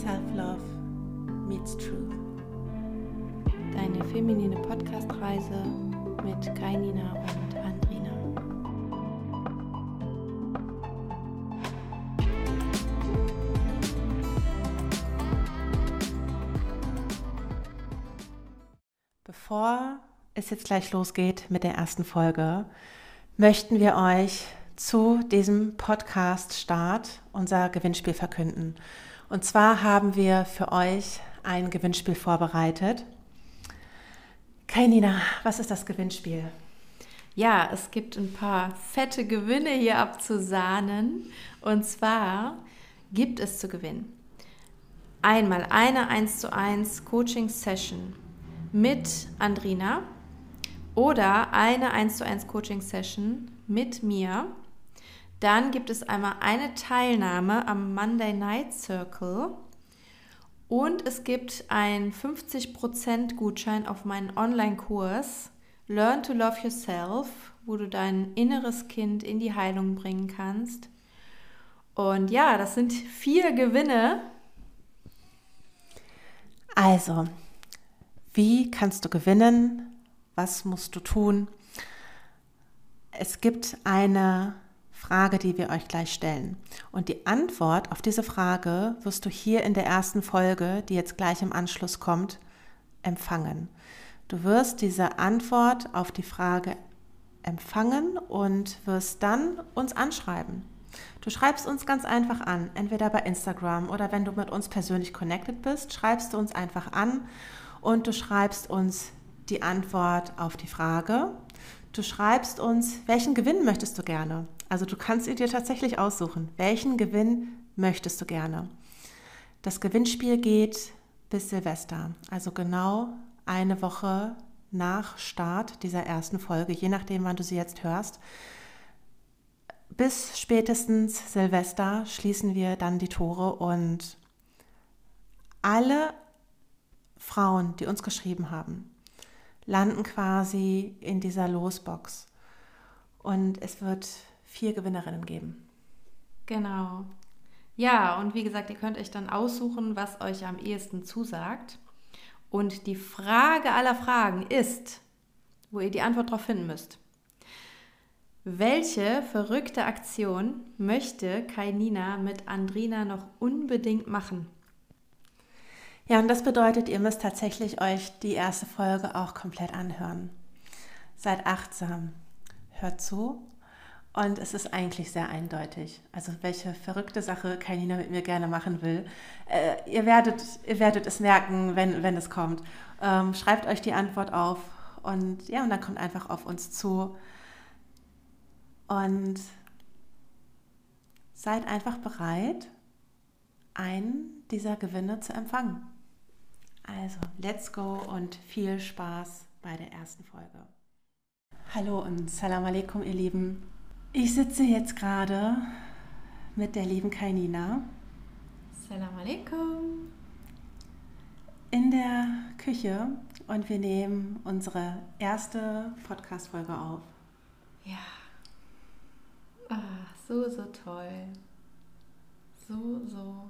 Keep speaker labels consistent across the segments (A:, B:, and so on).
A: Self-Love meets Truth. Deine feminine Podcast-Reise mit Kainina und Andrina. Bevor es jetzt gleich losgeht mit der ersten Folge, möchten wir euch zu diesem Podcast-Start unser Gewinnspiel verkünden. Und zwar haben wir für euch ein Gewinnspiel vorbereitet. Kainina, was ist das Gewinnspiel?
B: Ja, es gibt ein paar fette Gewinne hier abzusahnen. Und zwar gibt es zu gewinnen einmal eine 1 zu 1 Coaching-Session mit Andrina oder eine 1 zu 1 Coaching-Session mit mir dann gibt es einmal eine Teilnahme am Monday Night Circle und es gibt einen 50% Gutschein auf meinen Online-Kurs Learn to Love Yourself, wo du dein inneres Kind in die Heilung bringen kannst. Und ja, das sind vier Gewinne.
A: Also, wie kannst du gewinnen? Was musst du tun? Es gibt eine Frage, die wir euch gleich stellen. Und die Antwort auf diese Frage wirst du hier in der ersten Folge, die jetzt gleich im Anschluss kommt, empfangen. Du wirst diese Antwort auf die Frage empfangen und wirst dann uns anschreiben. Du schreibst uns ganz einfach an, entweder bei Instagram oder wenn du mit uns persönlich connected bist, schreibst du uns einfach an und du schreibst uns die Antwort auf die Frage. Du schreibst uns, welchen Gewinn möchtest du gerne? Also du kannst dir tatsächlich aussuchen, welchen Gewinn möchtest du gerne. Das Gewinnspiel geht bis Silvester, also genau eine Woche nach Start dieser ersten Folge, je nachdem, wann du sie jetzt hörst. Bis spätestens Silvester schließen wir dann die Tore und alle Frauen, die uns geschrieben haben, landen quasi in dieser Losbox. Und es wird vier Gewinnerinnen geben.
B: Genau. Ja, und wie gesagt, ihr könnt euch dann aussuchen, was euch am ehesten zusagt. Und die Frage aller Fragen ist, wo ihr die Antwort darauf finden müsst. Welche verrückte Aktion möchte Kainina mit Andrina noch unbedingt machen?
A: Ja, und das bedeutet, ihr müsst tatsächlich euch die erste Folge auch komplett anhören. Seid achtsam, hört zu und es ist eigentlich sehr eindeutig. Also welche verrückte Sache Kainina mit mir gerne machen will. Äh, ihr, werdet, ihr werdet es merken, wenn, wenn es kommt. Ähm, schreibt euch die Antwort auf und ja, und dann kommt einfach auf uns zu. Und seid einfach bereit, einen dieser Gewinne zu empfangen. Also, let's go und viel Spaß bei der ersten Folge. Hallo und Salam alaikum, ihr Lieben. Ich sitze jetzt gerade mit der lieben Kainina.
B: Salam alaikum.
A: In der Küche und wir nehmen unsere erste Podcast-Folge auf.
B: Ja. Ah, so, so toll. So, so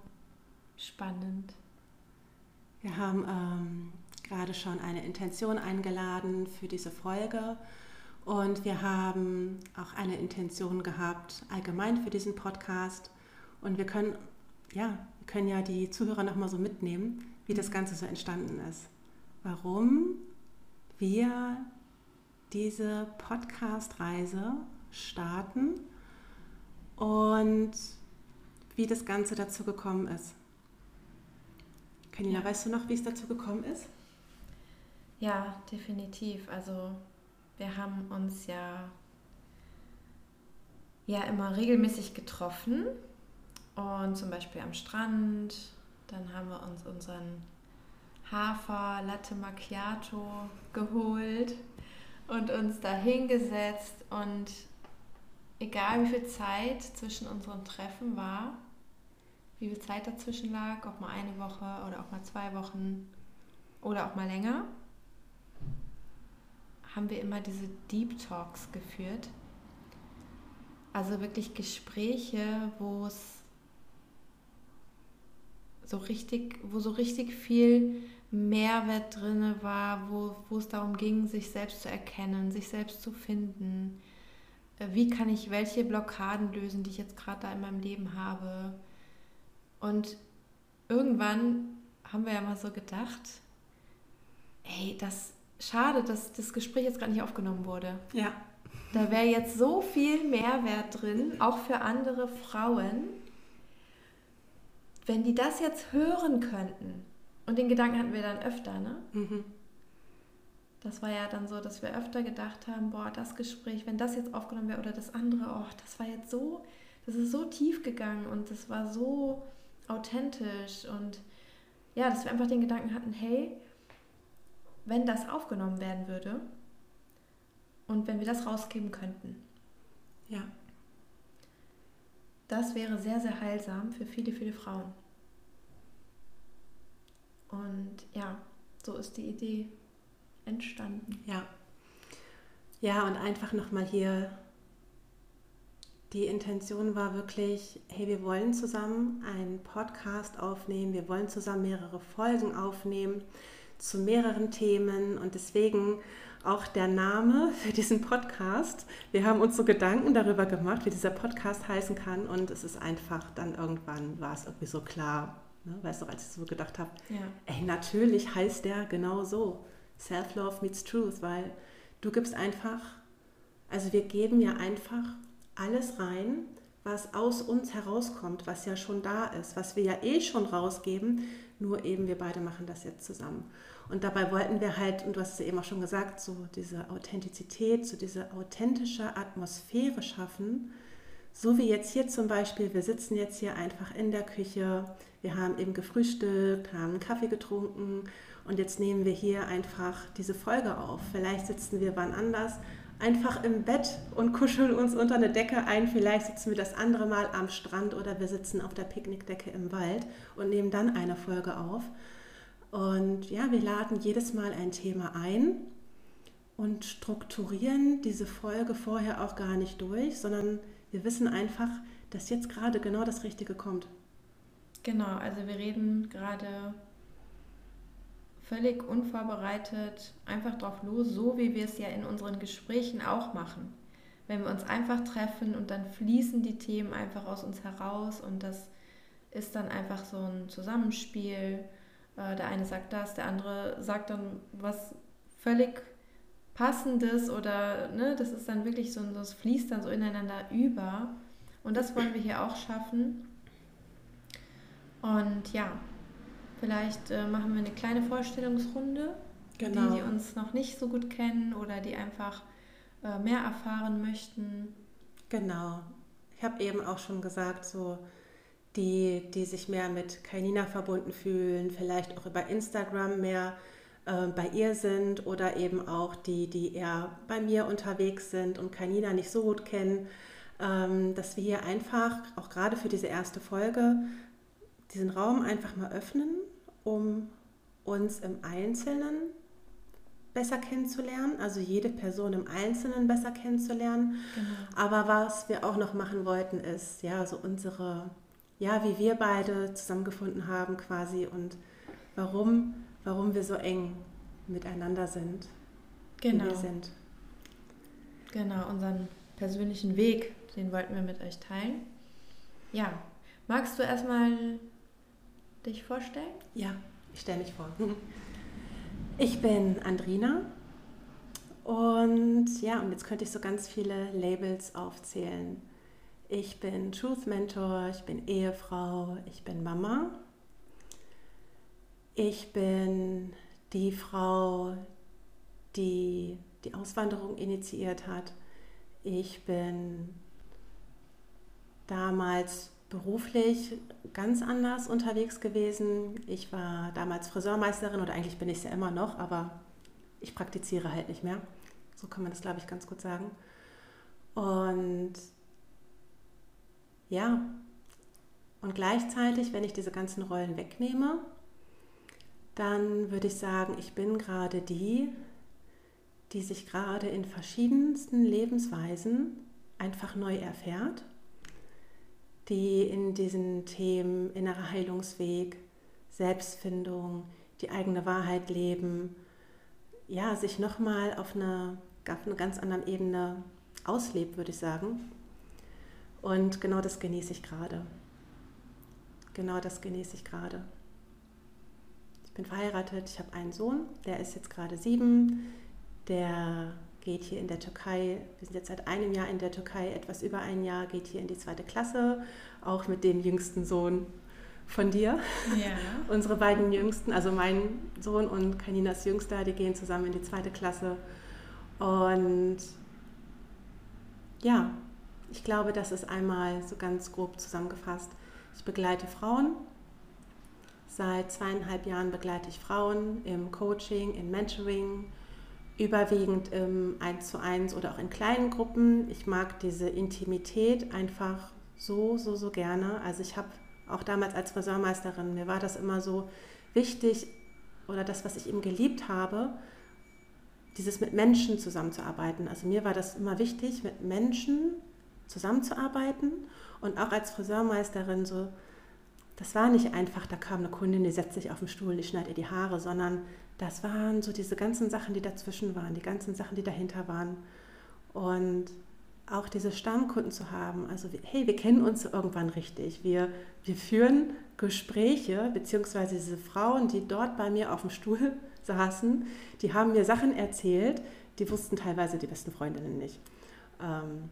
B: spannend.
A: Wir haben ähm, gerade schon eine Intention eingeladen für diese Folge und wir haben auch eine Intention gehabt, allgemein für diesen Podcast. Und wir können, ja, wir können ja die Zuhörer nochmal so mitnehmen, wie das Ganze so entstanden ist. Warum wir diese Podcast-Reise starten und wie das Ganze dazu gekommen ist. Kanina, ja. weißt du noch, wie es dazu gekommen ist?
B: Ja, definitiv. Also wir haben uns ja, ja immer regelmäßig getroffen und zum Beispiel am Strand. Dann haben wir uns unseren Hafer Latte Macchiato geholt und uns da hingesetzt und egal wie viel Zeit zwischen unseren Treffen war, wie viel Zeit dazwischen lag, ob mal eine Woche oder auch mal zwei Wochen oder auch mal länger, haben wir immer diese Deep Talks geführt. Also wirklich Gespräche, wo es so richtig, wo so richtig viel Mehrwert drin war, wo, wo es darum ging, sich selbst zu erkennen, sich selbst zu finden. Äh, wie kann ich welche Blockaden lösen, die ich jetzt gerade da in meinem Leben habe? Und irgendwann haben wir ja mal so gedacht, ey, das schade, dass das Gespräch jetzt gerade nicht aufgenommen wurde.
A: Ja.
B: Da wäre jetzt so viel Mehrwert drin, auch für andere Frauen, wenn die das jetzt hören könnten. Und den Gedanken hatten wir dann öfter, ne? Mhm. Das war ja dann so, dass wir öfter gedacht haben, boah, das Gespräch, wenn das jetzt aufgenommen wäre oder das andere, oh, das war jetzt so, das ist so tief gegangen und das war so authentisch und ja, dass wir einfach den Gedanken hatten, hey, wenn das aufgenommen werden würde und wenn wir das rausgeben könnten.
A: Ja.
B: Das wäre sehr, sehr heilsam für viele, viele Frauen. Und ja, so ist die Idee entstanden.
A: Ja. Ja, und einfach nochmal hier, die Intention war wirklich, hey, wir wollen zusammen einen Podcast aufnehmen, wir wollen zusammen mehrere Folgen aufnehmen zu mehreren Themen und deswegen auch der Name für diesen Podcast. Wir haben uns so Gedanken darüber gemacht, wie dieser Podcast heißen kann und es ist einfach dann irgendwann war es irgendwie so klar, ne? weißt du, als ich so gedacht habe,
B: ja.
A: ey, natürlich heißt der genau so, Self-Love meets Truth, weil du gibst einfach, also wir geben ja einfach alles rein, was aus uns herauskommt, was ja schon da ist, was wir ja eh schon rausgeben, nur eben wir beide machen das jetzt zusammen. Und dabei wollten wir halt, und du hast es eben auch schon gesagt, so diese Authentizität, so diese authentische Atmosphäre schaffen. So wie jetzt hier zum Beispiel, wir sitzen jetzt hier einfach in der Küche, wir haben eben gefrühstückt, haben einen Kaffee getrunken und jetzt nehmen wir hier einfach diese Folge auf. Vielleicht sitzen wir wann anders einfach im Bett und kuscheln uns unter eine Decke ein. Vielleicht sitzen wir das andere Mal am Strand oder wir sitzen auf der Picknickdecke im Wald und nehmen dann eine Folge auf. Und ja, wir laden jedes Mal ein Thema ein und strukturieren diese Folge vorher auch gar nicht durch, sondern wir wissen einfach, dass jetzt gerade genau das Richtige kommt.
B: Genau, also wir reden gerade völlig unvorbereitet einfach drauf los, so wie wir es ja in unseren Gesprächen auch machen. Wenn wir uns einfach treffen und dann fließen die Themen einfach aus uns heraus und das ist dann einfach so ein Zusammenspiel äh, der eine sagt das, der andere sagt dann was völlig Passendes oder ne, das ist dann wirklich so, das fließt dann so ineinander über. Und das wollen wir hier auch schaffen. Und ja, vielleicht äh, machen wir eine kleine Vorstellungsrunde, genau. die, die uns noch nicht so gut kennen oder die einfach äh, mehr erfahren möchten.
A: Genau. Ich habe eben auch schon gesagt, so die, die sich mehr mit Kainina verbunden fühlen, vielleicht auch über Instagram mehr äh, bei ihr sind oder eben auch die, die eher bei mir unterwegs sind und Kainina nicht so gut kennen, ähm, dass wir hier einfach, auch gerade für diese erste Folge, diesen Raum einfach mal öffnen, um uns im Einzelnen besser kennenzulernen, also jede Person im Einzelnen besser kennenzulernen. Genau. Aber was wir auch noch machen wollten, ist ja so unsere ja, wie wir beide zusammengefunden haben quasi und warum, warum wir so eng miteinander sind.
B: Genau.
A: Wie wir sind.
B: Genau, unseren persönlichen Weg, den wollten wir mit euch teilen. Ja, magst du erstmal dich vorstellen?
A: Ja, ich stelle mich vor. Ich bin Andrina und ja, und jetzt könnte ich so ganz viele Labels aufzählen. Ich bin Truth Mentor, ich bin Ehefrau, ich bin Mama. Ich bin die Frau, die die Auswanderung initiiert hat. Ich bin damals beruflich ganz anders unterwegs gewesen. Ich war damals Friseurmeisterin oder eigentlich bin ich es ja immer noch, aber ich praktiziere halt nicht mehr. So kann man das, glaube ich, ganz gut sagen. Und ja, und gleichzeitig, wenn ich diese ganzen Rollen wegnehme, dann würde ich sagen, ich bin gerade die, die sich gerade in verschiedensten Lebensweisen einfach neu erfährt, die in diesen Themen innerer Heilungsweg Selbstfindung, die eigene Wahrheit leben, ja, sich nochmal auf eine, auf einer ganz anderen Ebene auslebt, würde ich sagen. Und genau das genieße ich gerade. Genau das genieße ich gerade. Ich bin verheiratet, ich habe einen Sohn, der ist jetzt gerade sieben, der geht hier in der Türkei, wir sind jetzt seit einem Jahr in der Türkei, etwas über ein Jahr, geht hier in die zweite Klasse, auch mit dem jüngsten Sohn von dir. Ja. Unsere beiden Jüngsten, also mein Sohn und Kaninas Jüngster, die gehen zusammen in die zweite Klasse. Und ja, ich glaube, das ist einmal so ganz grob zusammengefasst. Ich begleite Frauen. Seit zweieinhalb Jahren begleite ich Frauen im Coaching, im Mentoring, überwiegend im 1 zu 1 oder auch in kleinen Gruppen. Ich mag diese Intimität einfach so, so, so gerne. Also ich habe auch damals als Friseurmeisterin, mir war das immer so wichtig oder das, was ich eben geliebt habe, dieses mit Menschen zusammenzuarbeiten. Also mir war das immer wichtig, mit Menschen zusammenzuarbeiten und auch als Friseurmeisterin so, das war nicht einfach, da kam eine Kundin, die setzt sich auf den Stuhl, die schneidet ihr die Haare, sondern das waren so diese ganzen Sachen, die dazwischen waren, die ganzen Sachen, die dahinter waren. Und auch diese Stammkunden zu haben. Also, hey, wir kennen uns irgendwann richtig. Wir, wir führen Gespräche, beziehungsweise diese Frauen, die dort bei mir auf dem Stuhl saßen, die haben mir Sachen erzählt, die wussten teilweise die besten Freundinnen nicht. Ähm,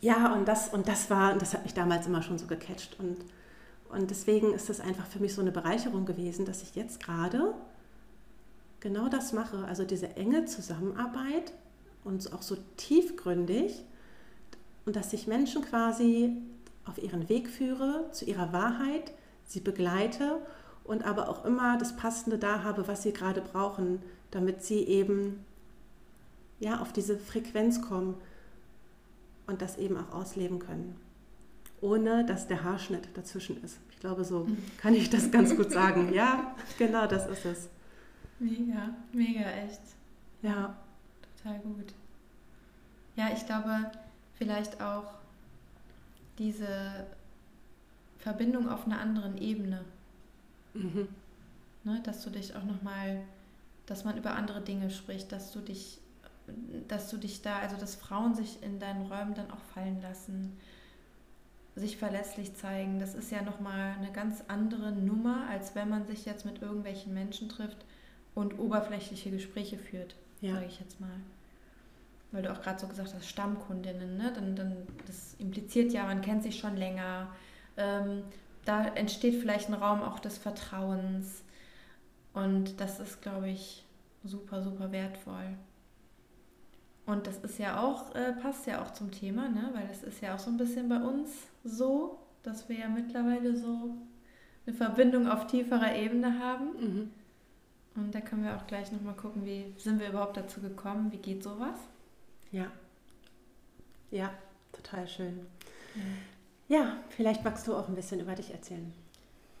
A: ja, und das, und das war, das hat mich damals immer schon so gecatcht. Und, und deswegen ist das einfach für mich so eine Bereicherung gewesen, dass ich jetzt gerade genau das mache. Also diese enge Zusammenarbeit und auch so tiefgründig und dass ich Menschen quasi auf ihren Weg führe, zu ihrer Wahrheit, sie begleite und aber auch immer das Passende da habe, was sie gerade brauchen, damit sie eben ja, auf diese Frequenz kommen und das eben auch ausleben können, ohne dass der Haarschnitt dazwischen ist. Ich glaube, so kann ich das ganz gut sagen. Ja, genau, das ist es.
B: Mega, mega echt.
A: Ja
B: total gut. Ja, ich glaube, vielleicht auch diese Verbindung auf einer anderen Ebene. Mhm. Ne, dass du dich auch nochmal, dass man über andere Dinge spricht, dass du dich, dass du dich da, also dass Frauen sich in deinen Räumen dann auch fallen lassen, sich verletzlich zeigen. Das ist ja nochmal eine ganz andere Nummer, als wenn man sich jetzt mit irgendwelchen Menschen trifft und oberflächliche Gespräche führt, ja. sage ich jetzt mal weil du auch gerade so gesagt hast, Stammkundinnen, ne? dann, dann, das impliziert ja, man kennt sich schon länger. Ähm, da entsteht vielleicht ein Raum auch des Vertrauens. Und das ist, glaube ich, super, super wertvoll. Und das ist ja auch, äh, passt ja auch zum Thema, ne? weil es ist ja auch so ein bisschen bei uns so, dass wir ja mittlerweile so eine Verbindung auf tieferer Ebene haben. Mhm. Und da können wir auch gleich nochmal gucken, wie sind wir überhaupt dazu gekommen, wie geht sowas?
A: Ja. Ja, total schön. Ja. ja, vielleicht magst du auch ein bisschen über dich erzählen.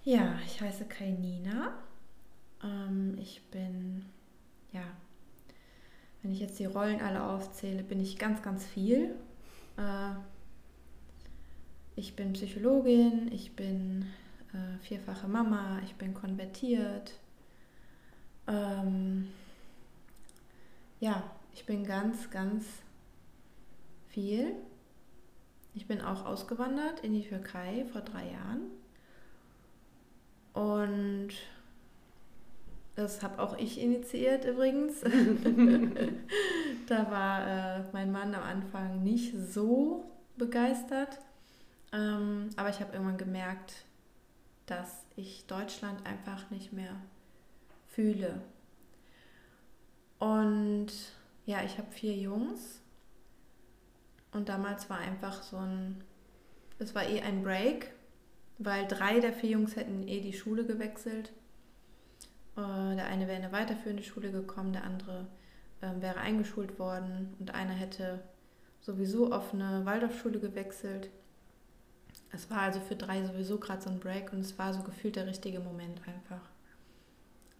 B: Ja, ich heiße Kainina. Ähm, ich bin, ja, wenn ich jetzt die Rollen alle aufzähle, bin ich ganz, ganz viel. Äh, ich bin Psychologin, ich bin äh, vierfache Mama, ich bin konvertiert. Ähm, ja, ich bin ganz, ganz viel. Ich bin auch ausgewandert in die Türkei vor drei Jahren. Und das habe auch ich initiiert übrigens. da war äh, mein Mann am Anfang nicht so begeistert. Ähm, aber ich habe irgendwann gemerkt, dass ich Deutschland einfach nicht mehr fühle. Und ja, ich habe vier Jungs und damals war einfach so ein, es war eh ein Break, weil drei der vier Jungs hätten eh die Schule gewechselt. Äh, der eine wäre in eine weiterführende Schule gekommen, der andere ähm, wäre eingeschult worden und einer hätte sowieso auf eine Waldorfschule gewechselt. Es war also für drei sowieso gerade so ein Break und es war so gefühlt der richtige Moment einfach.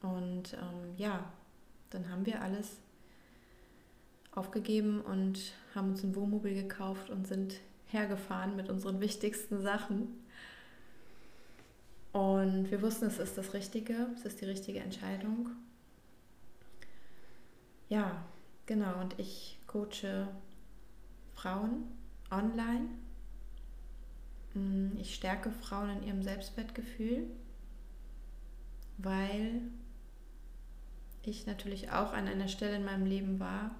B: Und ähm, ja, dann haben wir alles aufgegeben und haben uns ein Wohnmobil gekauft und sind hergefahren mit unseren wichtigsten Sachen. Und wir wussten, es ist das Richtige, es ist die richtige Entscheidung. Ja, genau. Und ich coache Frauen online. Mm, ich stärke Frauen in ihrem Selbstwertgefühl, weil ich natürlich auch an einer Stelle in meinem Leben war,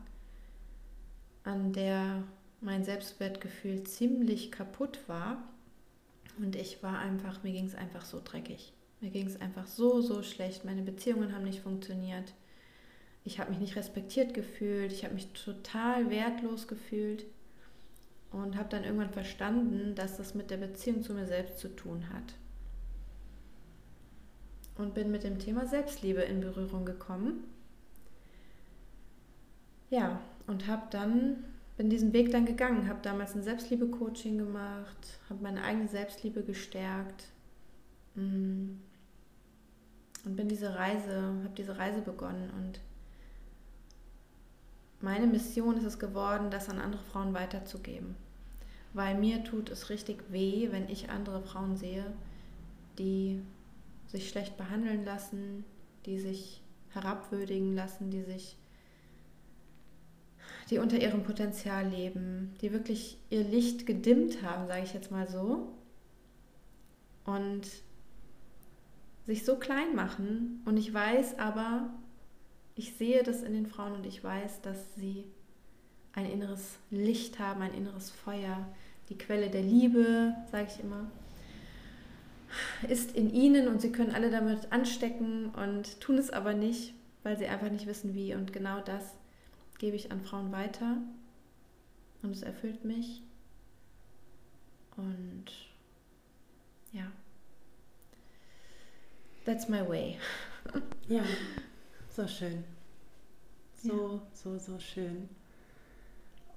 B: an der mein Selbstwertgefühl ziemlich kaputt war. Und ich war einfach, mir ging es einfach so dreckig. Mir ging es einfach so, so schlecht. Meine Beziehungen haben nicht funktioniert. Ich habe mich nicht respektiert gefühlt. Ich habe mich total wertlos gefühlt. Und habe dann irgendwann verstanden, dass das mit der Beziehung zu mir selbst zu tun hat. Und bin mit dem Thema Selbstliebe in Berührung gekommen. Ja, und habe dann bin diesen Weg dann gegangen, habe damals ein Selbstliebe-Coaching gemacht, habe meine eigene Selbstliebe gestärkt mm. und bin diese Reise, habe diese Reise begonnen und meine Mission ist es geworden, das an andere Frauen weiterzugeben, weil mir tut es richtig weh, wenn ich andere Frauen sehe, die sich schlecht behandeln lassen, die sich herabwürdigen lassen, die sich die unter ihrem Potenzial leben, die wirklich ihr Licht gedimmt haben, sage ich jetzt mal so, und sich so klein machen. Und ich weiß aber, ich sehe das in den Frauen und ich weiß, dass sie ein inneres Licht haben, ein inneres Feuer, die Quelle der Liebe, sage ich immer, ist in ihnen und sie können alle damit anstecken und tun es aber nicht, weil sie einfach nicht wissen wie. Und genau das gebe ich an Frauen weiter und es erfüllt mich. Und ja, that's my way.
A: Ja, so schön. So, ja. so, so schön.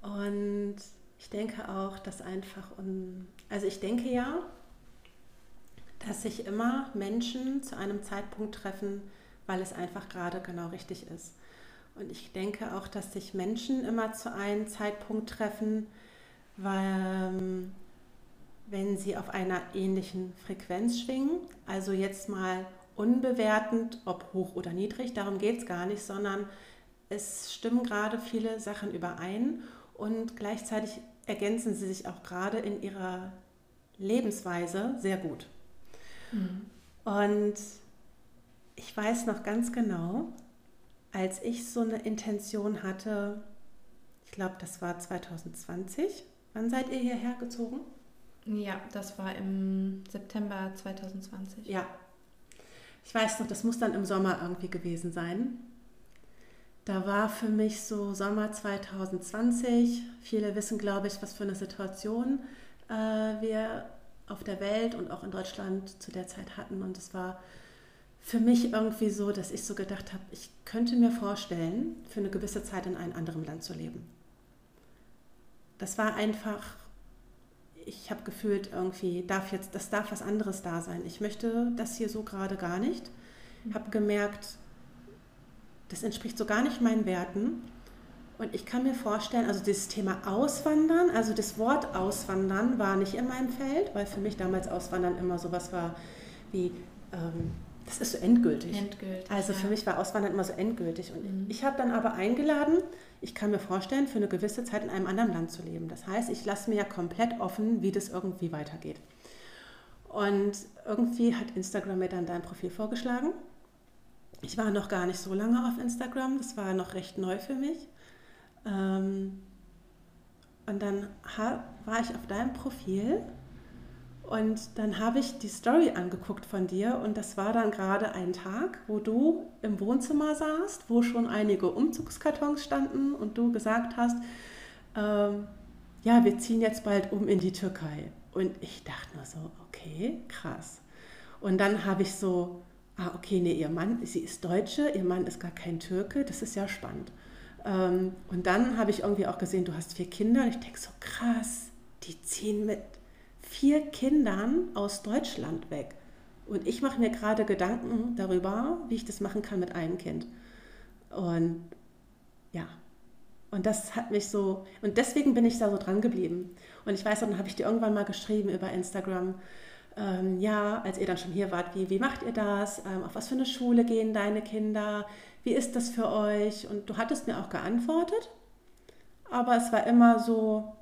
A: Und ich denke auch, dass einfach, also ich denke ja, dass sich immer Menschen zu einem Zeitpunkt treffen, weil es einfach gerade genau richtig ist. Und ich denke auch, dass sich Menschen immer zu einem Zeitpunkt treffen, weil wenn sie auf einer ähnlichen Frequenz schwingen, also jetzt mal unbewertend, ob hoch oder niedrig, darum geht es gar nicht, sondern es stimmen gerade viele Sachen überein und gleichzeitig ergänzen sie sich auch gerade in ihrer Lebensweise sehr gut. Mhm. Und ich weiß noch ganz genau, als ich so eine Intention hatte, ich glaube, das war 2020. Wann seid ihr hierher gezogen?
B: Ja, das war im September 2020.
A: Ja. Ich weiß noch, das muss dann im Sommer irgendwie gewesen sein. Da war für mich so Sommer 2020. Viele wissen, glaube ich, was für eine Situation äh, wir auf der Welt und auch in Deutschland zu der Zeit hatten. Und es war für mich irgendwie so, dass ich so gedacht habe, ich könnte mir vorstellen, für eine gewisse Zeit in einem anderen Land zu leben. Das war einfach, ich habe gefühlt irgendwie, darf jetzt, das darf was anderes da sein. Ich möchte das hier so gerade gar nicht. Habe gemerkt, das entspricht so gar nicht meinen Werten. Und ich kann mir vorstellen, also dieses Thema Auswandern, also das Wort Auswandern war nicht in meinem Feld, weil für mich damals Auswandern immer sowas war wie ähm, das ist so endgültig.
B: Endgültig.
A: Also für mich war Auswandern immer so endgültig. Und mhm. ich habe dann aber eingeladen, ich kann mir vorstellen, für eine gewisse Zeit in einem anderen Land zu leben. Das heißt, ich lasse mir ja komplett offen, wie das irgendwie weitergeht. Und irgendwie hat Instagram mir dann dein Profil vorgeschlagen. Ich war noch gar nicht so lange auf Instagram, das war noch recht neu für mich. Ähm, und dann war ich auf deinem Profil und dann habe ich die Story angeguckt von dir und das war dann gerade ein Tag, wo du im Wohnzimmer saßt, wo schon einige Umzugskartons standen und du gesagt hast, ähm, ja, wir ziehen jetzt bald um in die Türkei. Und ich dachte nur so, okay, krass. Und dann habe ich so, ah, okay, nee, ihr Mann, sie ist Deutsche, ihr Mann ist gar kein Türke, das ist ja spannend. Ähm, und dann habe ich irgendwie auch gesehen, du hast vier Kinder und ich denke so, krass, die ziehen mit vier Kindern aus Deutschland weg. Und ich mache mir gerade Gedanken darüber, wie ich das machen kann mit einem Kind. Und ja, und das hat mich so, und deswegen bin ich da so dran geblieben. Und ich weiß, dann habe ich dir irgendwann mal geschrieben über Instagram, ähm, ja, als ihr dann schon hier wart, wie, wie macht ihr das? Ähm, auf was für eine Schule gehen deine Kinder? Wie ist das für euch? Und du hattest mir auch geantwortet, aber es war immer so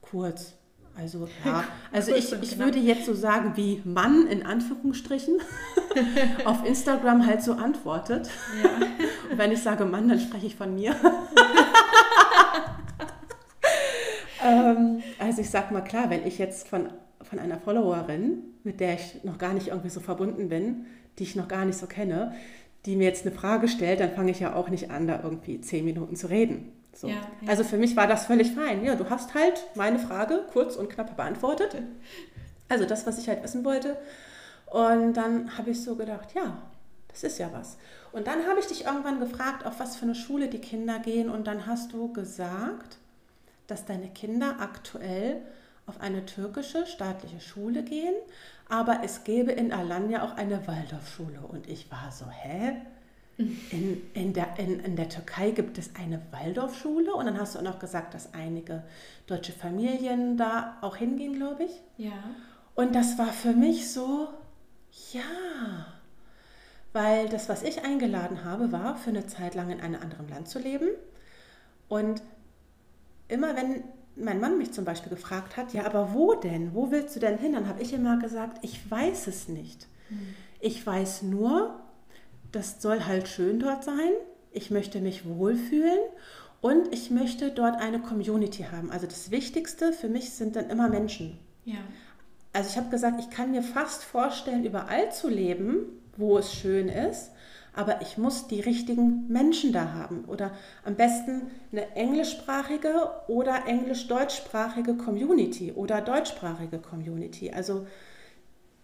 A: kurz. Also ja, also ich, ich würde jetzt so sagen, wie Mann in Anführungsstrichen auf Instagram halt so antwortet. Ja. Und wenn ich sage Mann, dann spreche ich von mir. ähm, also ich sag mal klar, wenn ich jetzt von, von einer Followerin, mit der ich noch gar nicht irgendwie so verbunden bin, die ich noch gar nicht so kenne, die mir jetzt eine Frage stellt, dann fange ich ja auch nicht an, da irgendwie zehn Minuten zu reden. So. Ja, ja. Also für mich war das völlig fein. Ja, du hast halt meine Frage kurz und knapp beantwortet. Also das, was ich halt wissen wollte. Und dann habe ich so gedacht, ja, das ist ja was. Und dann habe ich dich irgendwann gefragt, auf was für eine Schule die Kinder gehen. Und dann hast du gesagt, dass deine Kinder aktuell auf eine türkische staatliche Schule gehen, aber es gäbe in Alanya auch eine Waldorfschule. Und ich war so, hä? In, in, der, in, in der Türkei gibt es eine Waldorfschule und dann hast du auch noch gesagt, dass einige deutsche Familien da auch hingehen, glaube ich.
B: Ja.
A: Und das war für mich so, ja, weil das, was ich eingeladen habe, war für eine Zeit lang in einem anderen Land zu leben. Und immer wenn mein Mann mich zum Beispiel gefragt hat, ja, aber wo denn? Wo willst du denn hin? Dann habe ich immer gesagt, ich weiß es nicht. Hm. Ich weiß nur, das soll halt schön dort sein. Ich möchte mich wohlfühlen und ich möchte dort eine Community haben. Also das Wichtigste für mich sind dann immer Menschen.
B: Ja.
A: Also ich habe gesagt, ich kann mir fast vorstellen, überall zu leben, wo es schön ist, aber ich muss die richtigen Menschen da haben oder am besten eine englischsprachige oder englisch-deutschsprachige Community oder deutschsprachige Community. Also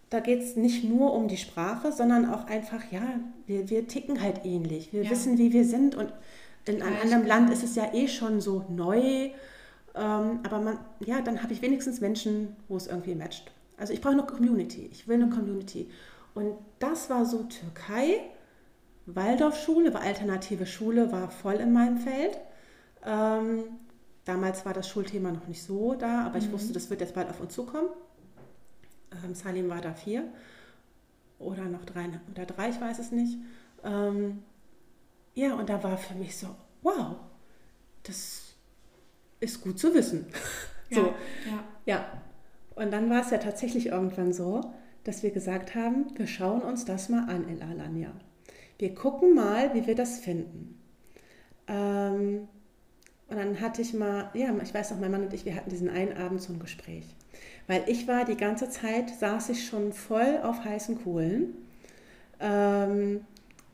A: da geht es nicht nur um die Sprache, sondern auch einfach, ja, wir, wir ticken halt ähnlich. Wir ja. wissen, wie wir sind und in einem anderen Land ist es ja eh schon so neu. Ähm, aber man, ja, dann habe ich wenigstens Menschen, wo es irgendwie matcht. Also ich brauche eine Community. Ich will eine Community. Und das war so Türkei. Waldorfschule, war alternative Schule, war voll in meinem Feld. Ähm, damals war das Schulthema noch nicht so da, aber mhm. ich wusste, das wird jetzt bald auf uns zukommen. Ähm, Salim war da vier oder noch drei oder drei, ich weiß es nicht. Ähm, ja, und da war für mich so, wow, das ist gut zu wissen. so,
B: ja,
A: ja. Und dann war es ja tatsächlich irgendwann so, dass wir gesagt haben, wir schauen uns das mal an in Alanya. Wir gucken mal, wie wir das finden. Ähm, und dann hatte ich mal, ja, ich weiß noch, mein Mann und ich, wir hatten diesen einen Abend so ein Gespräch. Weil ich war die ganze Zeit, saß ich schon voll auf heißen Kohlen. Ähm,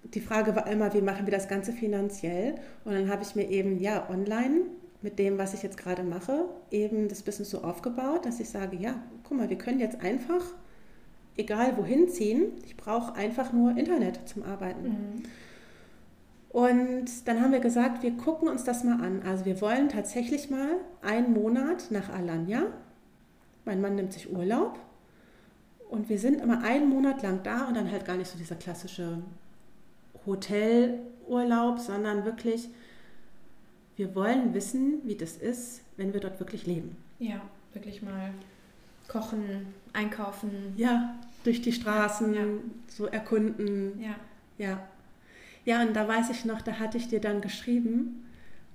A: die Frage war immer, wie machen wir das Ganze finanziell? Und dann habe ich mir eben, ja, online mit dem, was ich jetzt gerade mache, eben das Business so aufgebaut, dass ich sage, ja, guck mal, wir können jetzt einfach, egal wohin ziehen, ich brauche einfach nur Internet zum Arbeiten. Mhm. Und dann haben wir gesagt, wir gucken uns das mal an. Also wir wollen tatsächlich mal einen Monat nach Alanya mein Mann nimmt sich Urlaub und wir sind immer einen Monat lang da und dann halt gar nicht so dieser klassische Hotelurlaub, sondern wirklich, wir wollen wissen, wie das ist, wenn wir dort wirklich leben.
B: Ja, wirklich mal kochen, einkaufen.
A: Ja, durch die Straßen ja. so erkunden.
B: Ja.
A: Ja. Ja, und da weiß ich noch, da hatte ich dir dann geschrieben,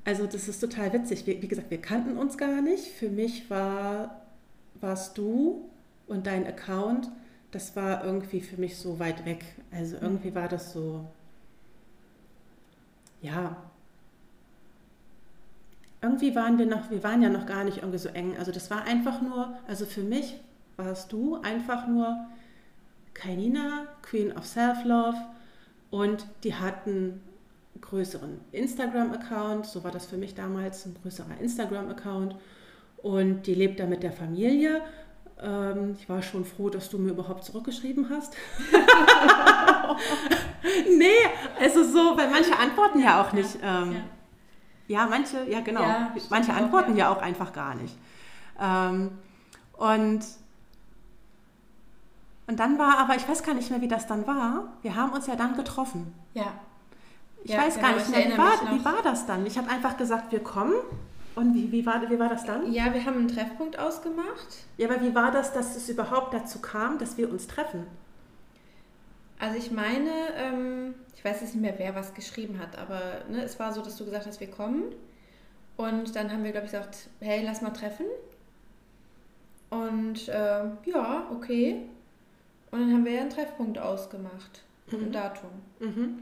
A: also das ist total witzig. Wie, wie gesagt, wir kannten uns gar nicht. Für mich war warst du und dein Account, das war irgendwie für mich so weit weg. Also irgendwie war das so, ja, irgendwie waren wir noch, wir waren ja noch gar nicht irgendwie so eng. Also das war einfach nur, also für mich warst du einfach nur Kainina, Queen of Self-Love und die hatten größeren Instagram-Account, so war das für mich damals, ein größerer Instagram-Account und die lebt da mit der Familie. Ähm, ich war schon froh, dass du mir überhaupt zurückgeschrieben hast. nee, also so, weil manche antworten ja auch nicht. Ähm, ja. ja. manche, ja genau, ja, manche antworten ja. ja. auch einfach gar nicht. Ähm, und, und dann war aber, ich weiß gar nicht mehr, wie das dann war. Wir haben uns ja dann getroffen.
B: Ja.
A: Ich weiß gar genau, nicht mehr, wie war, wie war das dann? Ich habe einfach gesagt, wir kommen Und wie, wie, war, wie war das dann?
B: Ja, wir haben einen Treffpunkt ausgemacht.
A: Ja, aber wie war das, dass es überhaupt dazu kam, dass wir uns treffen?
B: Also ich meine, ähm, ich weiß jetzt nicht mehr, wer was geschrieben hat, aber ne, es war so, dass du gesagt hast, wir kommen. Und dann haben wir, glaube ich, gesagt, hey, lass mal treffen. Und äh, ja, okay. Und dann haben wir einen Treffpunkt ausgemacht, mhm. ein Datum. Mhm.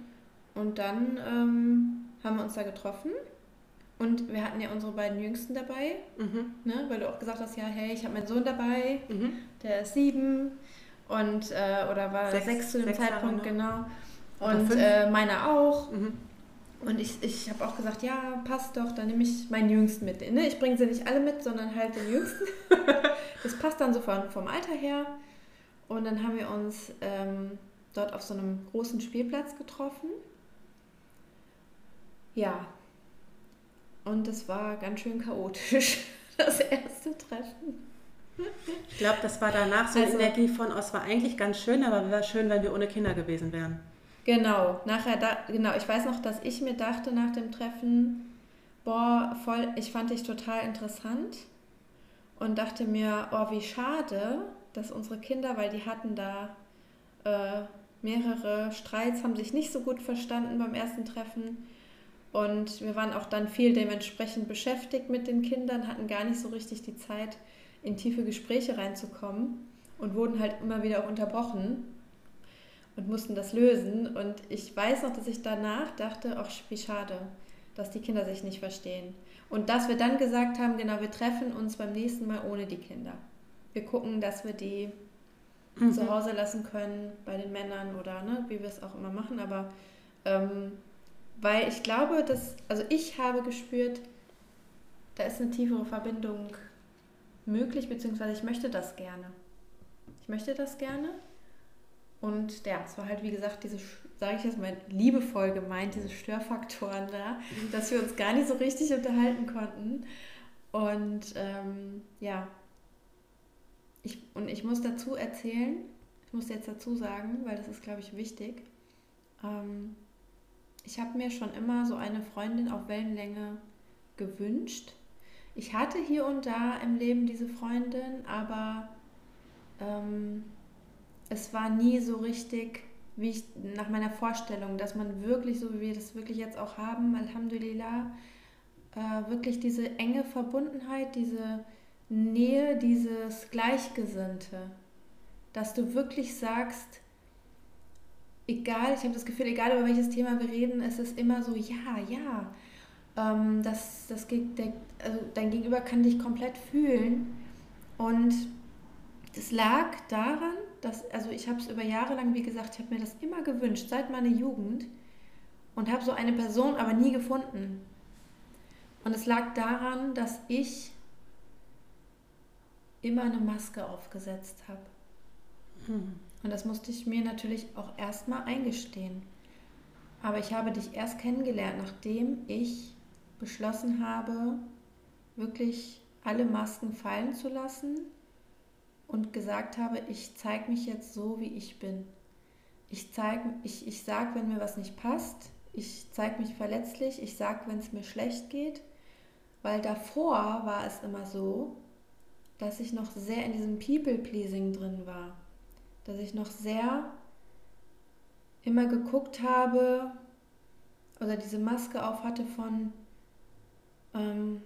B: Und dann ähm, haben wir uns da getroffen. Und wir hatten ja unsere beiden Jüngsten dabei, mhm. ne, weil du auch gesagt hast, ja, hey, ich habe meinen Sohn dabei, mhm. der ist sieben und äh, oder war sechs, sechs zu dem sechs Zeitpunkt, Jahre, ne? genau. Und äh, meiner auch. Mhm. Und ich, ich habe auch gesagt, ja, passt doch, dann nehme ich meinen Jüngsten mit. Ne? Ich bringe sie nicht alle mit, sondern halt den Jüngsten. das passt dann so vom, vom Alter her. Und dann haben wir uns ähm, dort auf so einem großen Spielplatz getroffen. Ja. Und es war ganz schön chaotisch, das erste Treffen.
A: Ich glaube, das war danach so also, eine Energie von, oh, es war eigentlich ganz schön, aber es wäre schön, wenn wir ohne Kinder gewesen wären.
B: Genau, nachher da, genau, ich weiß noch, dass ich mir dachte nach dem Treffen, boah, voll, ich fand dich total interessant und dachte mir, oh, wie schade, dass unsere Kinder, weil die hatten da äh, mehrere Streits, haben sich nicht so gut verstanden beim ersten Treffen. Und wir waren auch dann viel dementsprechend beschäftigt mit den Kindern, hatten gar nicht so richtig die Zeit, in tiefe Gespräche reinzukommen und wurden halt immer wieder auch unterbrochen und mussten das lösen. Und ich weiß noch, dass ich danach dachte, ach, wie schade, dass die Kinder sich nicht verstehen. Und dass wir dann gesagt haben, genau, wir treffen uns beim nächsten Mal ohne die Kinder. Wir gucken, dass wir die mhm. zu Hause lassen können bei den Männern oder ne, wie wir es auch immer machen. Aber ähm, weil ich glaube, dass, also ich habe gespürt, da ist eine tiefere Verbindung möglich, beziehungsweise ich möchte das gerne. Ich möchte das gerne. Und ja, es war halt, wie gesagt, diese, sage ich jetzt mal liebevoll gemeint, diese Störfaktoren da, dass wir uns gar nicht so richtig unterhalten konnten. Und ähm, ja, ich, und ich muss dazu erzählen, ich muss jetzt dazu sagen, weil das ist, glaube ich, wichtig. Ähm, ich habe mir schon immer so eine Freundin auf Wellenlänge gewünscht. Ich hatte hier und da im Leben diese Freundin, aber ähm, es war nie so richtig, wie ich nach meiner Vorstellung, dass man wirklich, so wie wir das wirklich jetzt auch haben, Alhamdulillah, äh, wirklich diese enge Verbundenheit, diese Nähe, dieses Gleichgesinnte, dass du wirklich sagst, egal, ich habe das Gefühl, egal über welches Thema wir reden, es ist immer so, ja, ja, ähm, das, das, der, also dein Gegenüber kann dich komplett fühlen und das lag daran, dass, also ich habe es über Jahre lang, wie gesagt, ich habe mir das immer gewünscht, seit meiner Jugend und habe so eine Person aber nie gefunden. Und es lag daran, dass ich immer eine Maske aufgesetzt habe. Hm. Und das musste ich mir natürlich auch erstmal eingestehen. Aber ich habe dich erst kennengelernt, nachdem ich beschlossen habe, wirklich alle Masken fallen zu lassen und gesagt habe, ich zeige mich jetzt so, wie ich bin. Ich, zeig, ich, ich sage, wenn mir was nicht passt. Ich zeige mich verletzlich. Ich sage, wenn es mir schlecht geht. Weil davor war es immer so, dass ich noch sehr in diesem People-Pleasing drin war. Dass ich noch sehr immer geguckt habe oder diese Maske auf hatte von, ähm,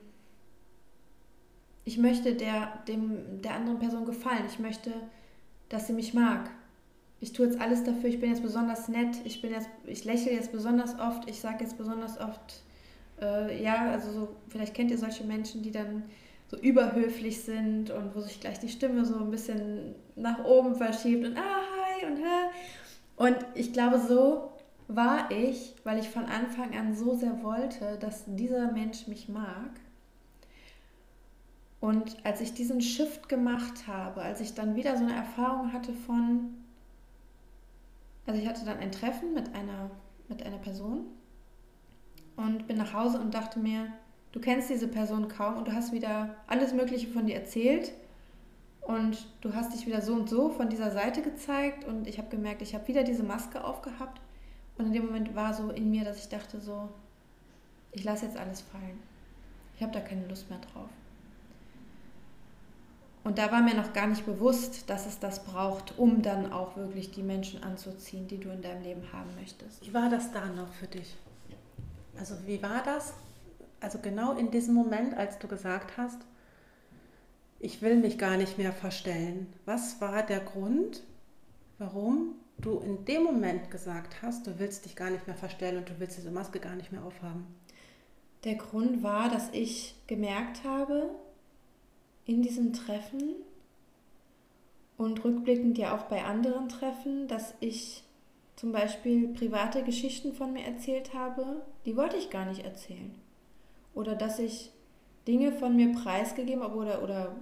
B: ich möchte der, dem, der anderen Person gefallen. Ich möchte, dass sie mich mag. Ich tue jetzt alles dafür. Ich bin jetzt besonders nett. Ich, bin jetzt, ich lächle jetzt besonders oft. Ich sage jetzt besonders oft, äh, ja, also so, vielleicht kennt ihr solche Menschen, die dann so überhöflich sind und wo sich gleich die Stimme so ein bisschen nach oben verschiebt und ah, hi und hä. Und ich glaube, so war ich, weil ich von Anfang an so sehr wollte, dass dieser Mensch mich mag und als ich diesen Shift gemacht habe, als ich dann wieder so eine Erfahrung hatte von, also ich hatte dann ein Treffen mit einer, mit einer Person und bin nach Hause und dachte mir, du kennst diese Person kaum und du hast wieder alles Mögliche von dir erzählt und du hast dich wieder so und so von dieser Seite gezeigt und ich habe gemerkt, ich habe wieder diese Maske aufgehabt und in dem Moment war so in mir, dass ich dachte so, ich lasse jetzt alles fallen. Ich habe da keine Lust mehr drauf. Und da war mir noch gar nicht bewusst, dass es das braucht, um dann auch wirklich die Menschen anzuziehen, die du in deinem Leben haben möchtest.
A: Wie war das da noch für dich? Also wie war das? Also genau in diesem Moment, als du gesagt hast, ich will mich gar nicht mehr verstellen. Was war der Grund, warum du in dem Moment gesagt hast, du willst dich gar nicht mehr verstellen und du willst diese Maske gar nicht mehr aufhaben?
B: Der Grund war, dass ich gemerkt habe, in diesem Treffen und rückblickend ja auch bei anderen Treffen, dass ich zum Beispiel private Geschichten von mir erzählt habe, die wollte ich gar nicht erzählen. Oder dass ich Dinge von mir preisgegeben habe oder, oder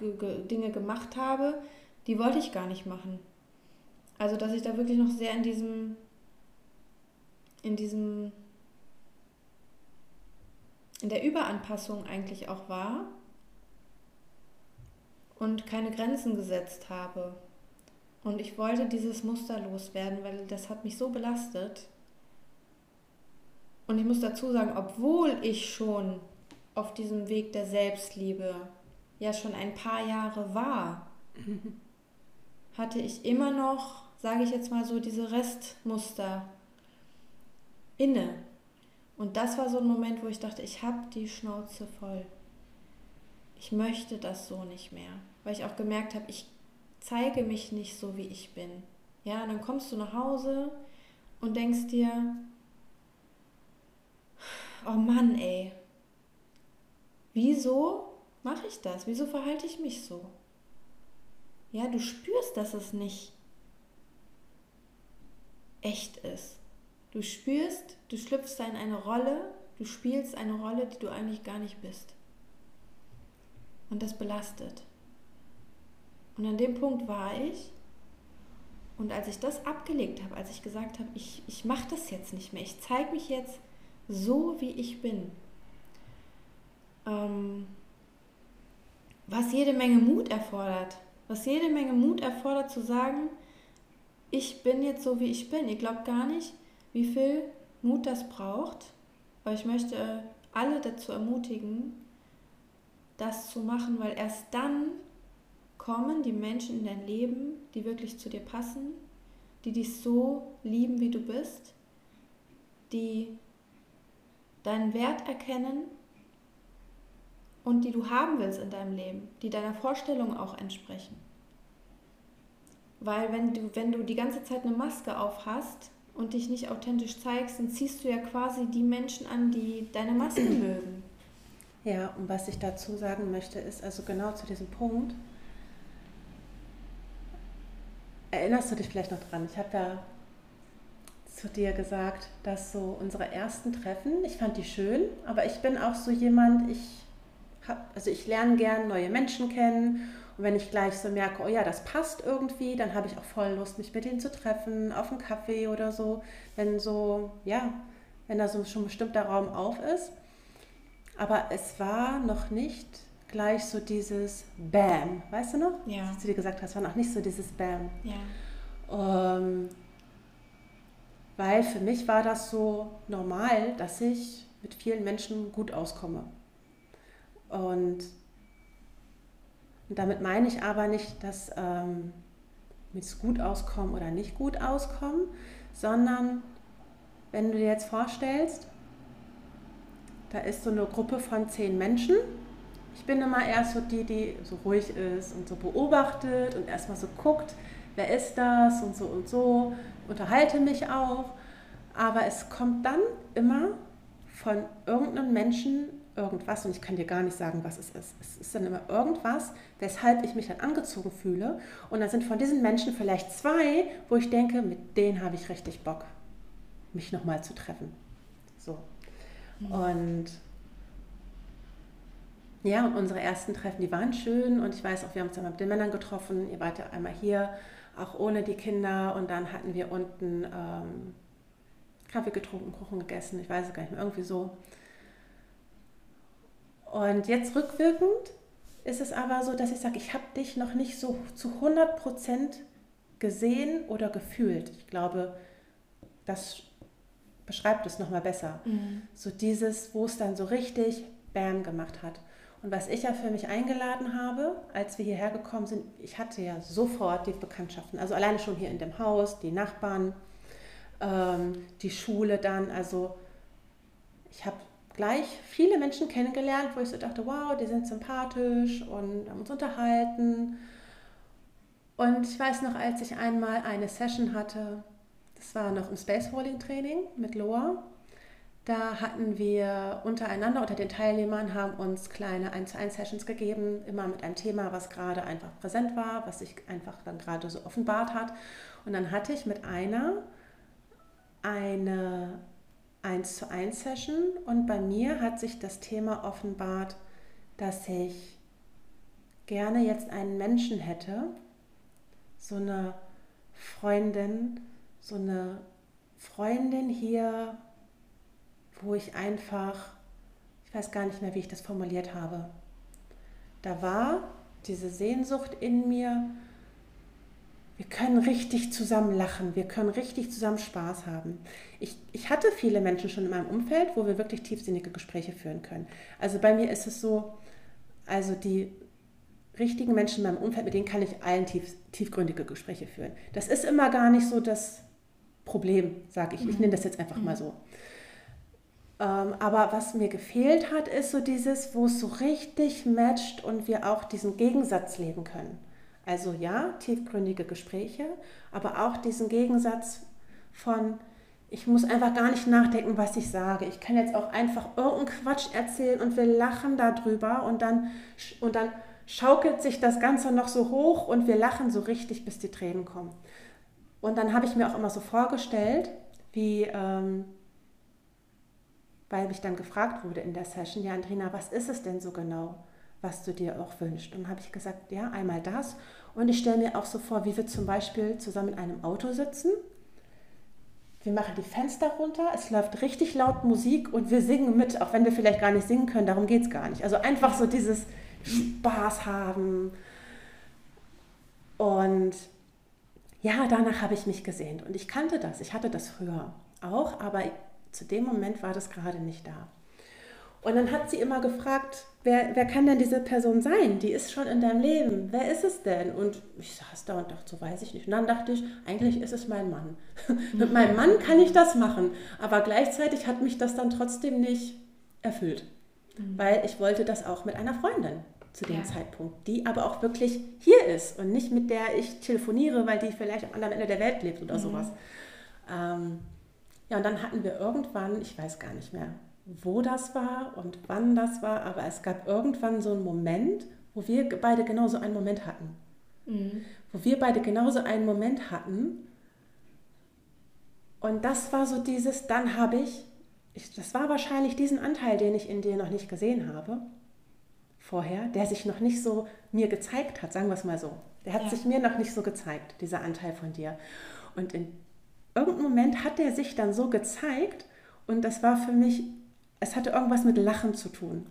B: Dinge gemacht habe, die wollte ich gar nicht machen. Also dass ich da wirklich noch sehr in diesem, in diesem, in der Überanpassung eigentlich auch war und keine Grenzen gesetzt habe. Und ich wollte dieses Muster loswerden, weil das hat mich so belastet. Und ich muss dazu sagen, obwohl ich schon auf diesem Weg der Selbstliebe ja schon ein paar Jahre war, hatte ich immer noch, sage ich jetzt mal so, diese Restmuster inne. Und das war so ein Moment, wo ich dachte, ich habe die Schnauze voll ich möchte das so nicht mehr. Weil ich auch gemerkt habe, ich zeige mich nicht so, wie ich bin. Ja, und dann kommst du nach Hause und denkst dir, oh Mann, ey, wieso mache ich das? Wieso verhalte ich mich so? Ja, du spürst, dass es nicht echt ist. Du spürst, du schlüpfst da in eine Rolle, du spielst eine Rolle, die du eigentlich gar nicht bist. Und das belastet. Und an dem Punkt war ich. Und als ich das abgelegt habe, als ich gesagt habe, ich, ich mache das jetzt nicht mehr, ich zeige mich jetzt so, wie ich bin, ähm, was jede Menge Mut erfordert, was jede Menge Mut erfordert zu sagen, ich bin jetzt so, wie ich bin. Ihr glaubt gar nicht, wie viel Mut das braucht, aber ich möchte alle dazu ermutigen, das zu machen, weil erst dann kommen die Menschen in dein Leben, die wirklich zu dir passen, die dich so lieben, wie du bist, die deinen Wert erkennen und die du haben willst in deinem Leben, die deiner Vorstellung auch entsprechen. Weil wenn du, wenn du die ganze Zeit eine Maske auf hast und dich nicht authentisch zeigst, dann ziehst du ja quasi die Menschen an, die deine Maske mögen.
A: Ja, und was ich dazu sagen möchte, ist also genau zu diesem Punkt, erinnerst du dich vielleicht noch dran? Ich habe ja zu dir gesagt, dass so unsere ersten Treffen, ich fand die schön, aber ich bin auch so jemand, ich hab, also ich lerne gern neue Menschen kennen und wenn ich gleich so merke, oh ja, das passt irgendwie, dann habe ich auch voll Lust, mich mit denen zu treffen, auf einen Kaffee oder so, wenn so, ja, wenn da so schon ein bestimmter Raum auf ist. Aber es war noch nicht gleich so dieses Bam, weißt du noch?
B: Ja.
A: Was du dir gesagt hast, war noch nicht so dieses Bam.
B: Ja.
A: Ähm, weil für mich war das so normal, dass ich mit vielen Menschen gut auskomme. Und, damit meine ich aber nicht, dass ähm, mit gut auskommen oder nicht gut auskommen, sondern wenn du dir jetzt vorstellst, da ist so eine Gruppe von zehn Menschen. Ich bin immer erst so die, die so ruhig ist und so beobachtet und erstmal so guckt, wer ist das und so und so, unterhalte mich auch. Aber es kommt dann immer von irgendeinem Menschen irgendwas und ich kann dir gar nicht sagen, was es ist. Es ist dann immer irgendwas, weshalb ich mich dann angezogen fühle. Und dann sind von diesen Menschen vielleicht zwei, wo ich denke, mit denen habe ich richtig Bock, mich nochmal zu treffen. So. Mhm. Und ja, und unsere ersten Treffen, die waren schön und ich weiß auch, wir haben uns einmal mit den Männern getroffen. Ihr wart ja einmal hier, auch ohne die Kinder und dann hatten wir unten ähm, Kaffee getrunken, Kuchen gegessen, ich weiß es gar nicht mehr, irgendwie so. Und jetzt rückwirkend ist es aber so, dass ich sage, ich habe dich noch nicht so zu 100 Prozent gesehen oder gefühlt. Ich glaube, das beschreib das nochmal besser. Mhm. So dieses, wo es dann so richtig Bam gemacht hat. Und was ich ja für mich eingeladen habe, als wir hierher gekommen sind, ich hatte ja sofort die Bekanntschaften. Also alleine schon hier in dem Haus, die Nachbarn, ähm, die Schule dann. Also ich habe gleich viele Menschen kennengelernt, wo ich so dachte, wow, die sind sympathisch und haben uns unterhalten. Und ich weiß noch, als ich einmal eine Session hatte, das war noch im Space Rolling Training mit Loa, da hatten wir untereinander, unter den Teilnehmern, haben uns kleine 1 zu 1 Sessions gegeben, immer mit einem Thema, was gerade einfach präsent war, was sich einfach dann gerade so offenbart hat. Und dann hatte ich mit einer eine 1 zu 1 Session und bei mir hat sich das Thema offenbart, dass ich gerne jetzt einen Menschen hätte, so eine Freundin, so eine Freundin hier wo ich einfach, ich weiß gar nicht mehr, wie ich das formuliert habe. Da war diese Sehnsucht in mir, wir können richtig zusammen lachen, wir können richtig zusammen Spaß haben. Ich, ich hatte viele Menschen schon in meinem Umfeld, wo wir wirklich tiefsinnige Gespräche führen können. Also bei mir ist es so, also die richtigen Menschen in meinem Umfeld, mit denen kann ich allen tief, tiefgründige Gespräche führen. Das ist immer gar nicht so das Problem, sage ich. Ich mhm. nenne das jetzt einfach mal so. Ähm, aber was mir gefehlt hat, ist so dieses, wo es so richtig matcht und wir auch diesen Gegensatz leben können. Also ja, tiefgründige Gespräche, aber auch diesen Gegensatz von, ich muss einfach gar nicht nachdenken, was ich sage. Ich kann jetzt auch einfach irgendeinen Quatsch erzählen und wir lachen darüber und dann, und dann schaukelt sich das Ganze noch so hoch und wir lachen so richtig, bis die Tränen kommen. Und dann habe ich mir auch immer so vorgestellt, wie... Ähm, weil mich dann gefragt wurde in der Session, ja Andrina, was ist es denn so genau, was du dir auch wünschst? Und habe ich gesagt, ja, einmal das. Und ich stelle mir auch so vor, wie wir zum Beispiel zusammen in einem Auto sitzen. Wir machen die Fenster runter, es läuft richtig laut Musik und wir singen mit, auch wenn wir vielleicht gar nicht singen können, darum geht es gar nicht. Also einfach so dieses Spaß haben. Und ja, danach habe ich mich gesehnt und ich kannte das. Ich hatte das früher auch, aber zu dem Moment war das gerade nicht da. Und dann hat sie immer gefragt, wer, wer kann denn diese Person sein? Die ist schon in deinem Leben. Wer ist es denn? Und ich saß da und dachte, so weiß ich nicht. Und dann dachte ich, eigentlich ist es mein Mann. Mit meinem Mann kann ich das machen. Aber gleichzeitig hat mich das dann trotzdem nicht erfüllt. Mhm. Weil ich wollte das auch mit einer Freundin zu dem ja. Zeitpunkt, die aber auch wirklich hier ist und nicht mit der ich telefoniere, weil die vielleicht am anderen Ende der Welt lebt oder mhm. sowas. Ähm, ja, und dann hatten wir irgendwann, ich weiß gar nicht mehr, wo das war und wann das war, aber es gab irgendwann so einen Moment, wo wir beide genauso einen Moment hatten. Mhm. Wo wir beide genauso einen Moment hatten. Und das war so dieses, dann habe ich, ich, das war wahrscheinlich diesen Anteil, den ich in dir noch nicht gesehen habe, vorher, der sich noch nicht so mir gezeigt hat, sagen wir es mal so. Der hat ja. sich mir noch nicht so gezeigt, dieser Anteil von dir. Und in irgendeinem Moment hat er sich dann so gezeigt und das war für mich, es hatte irgendwas mit Lachen zu tun.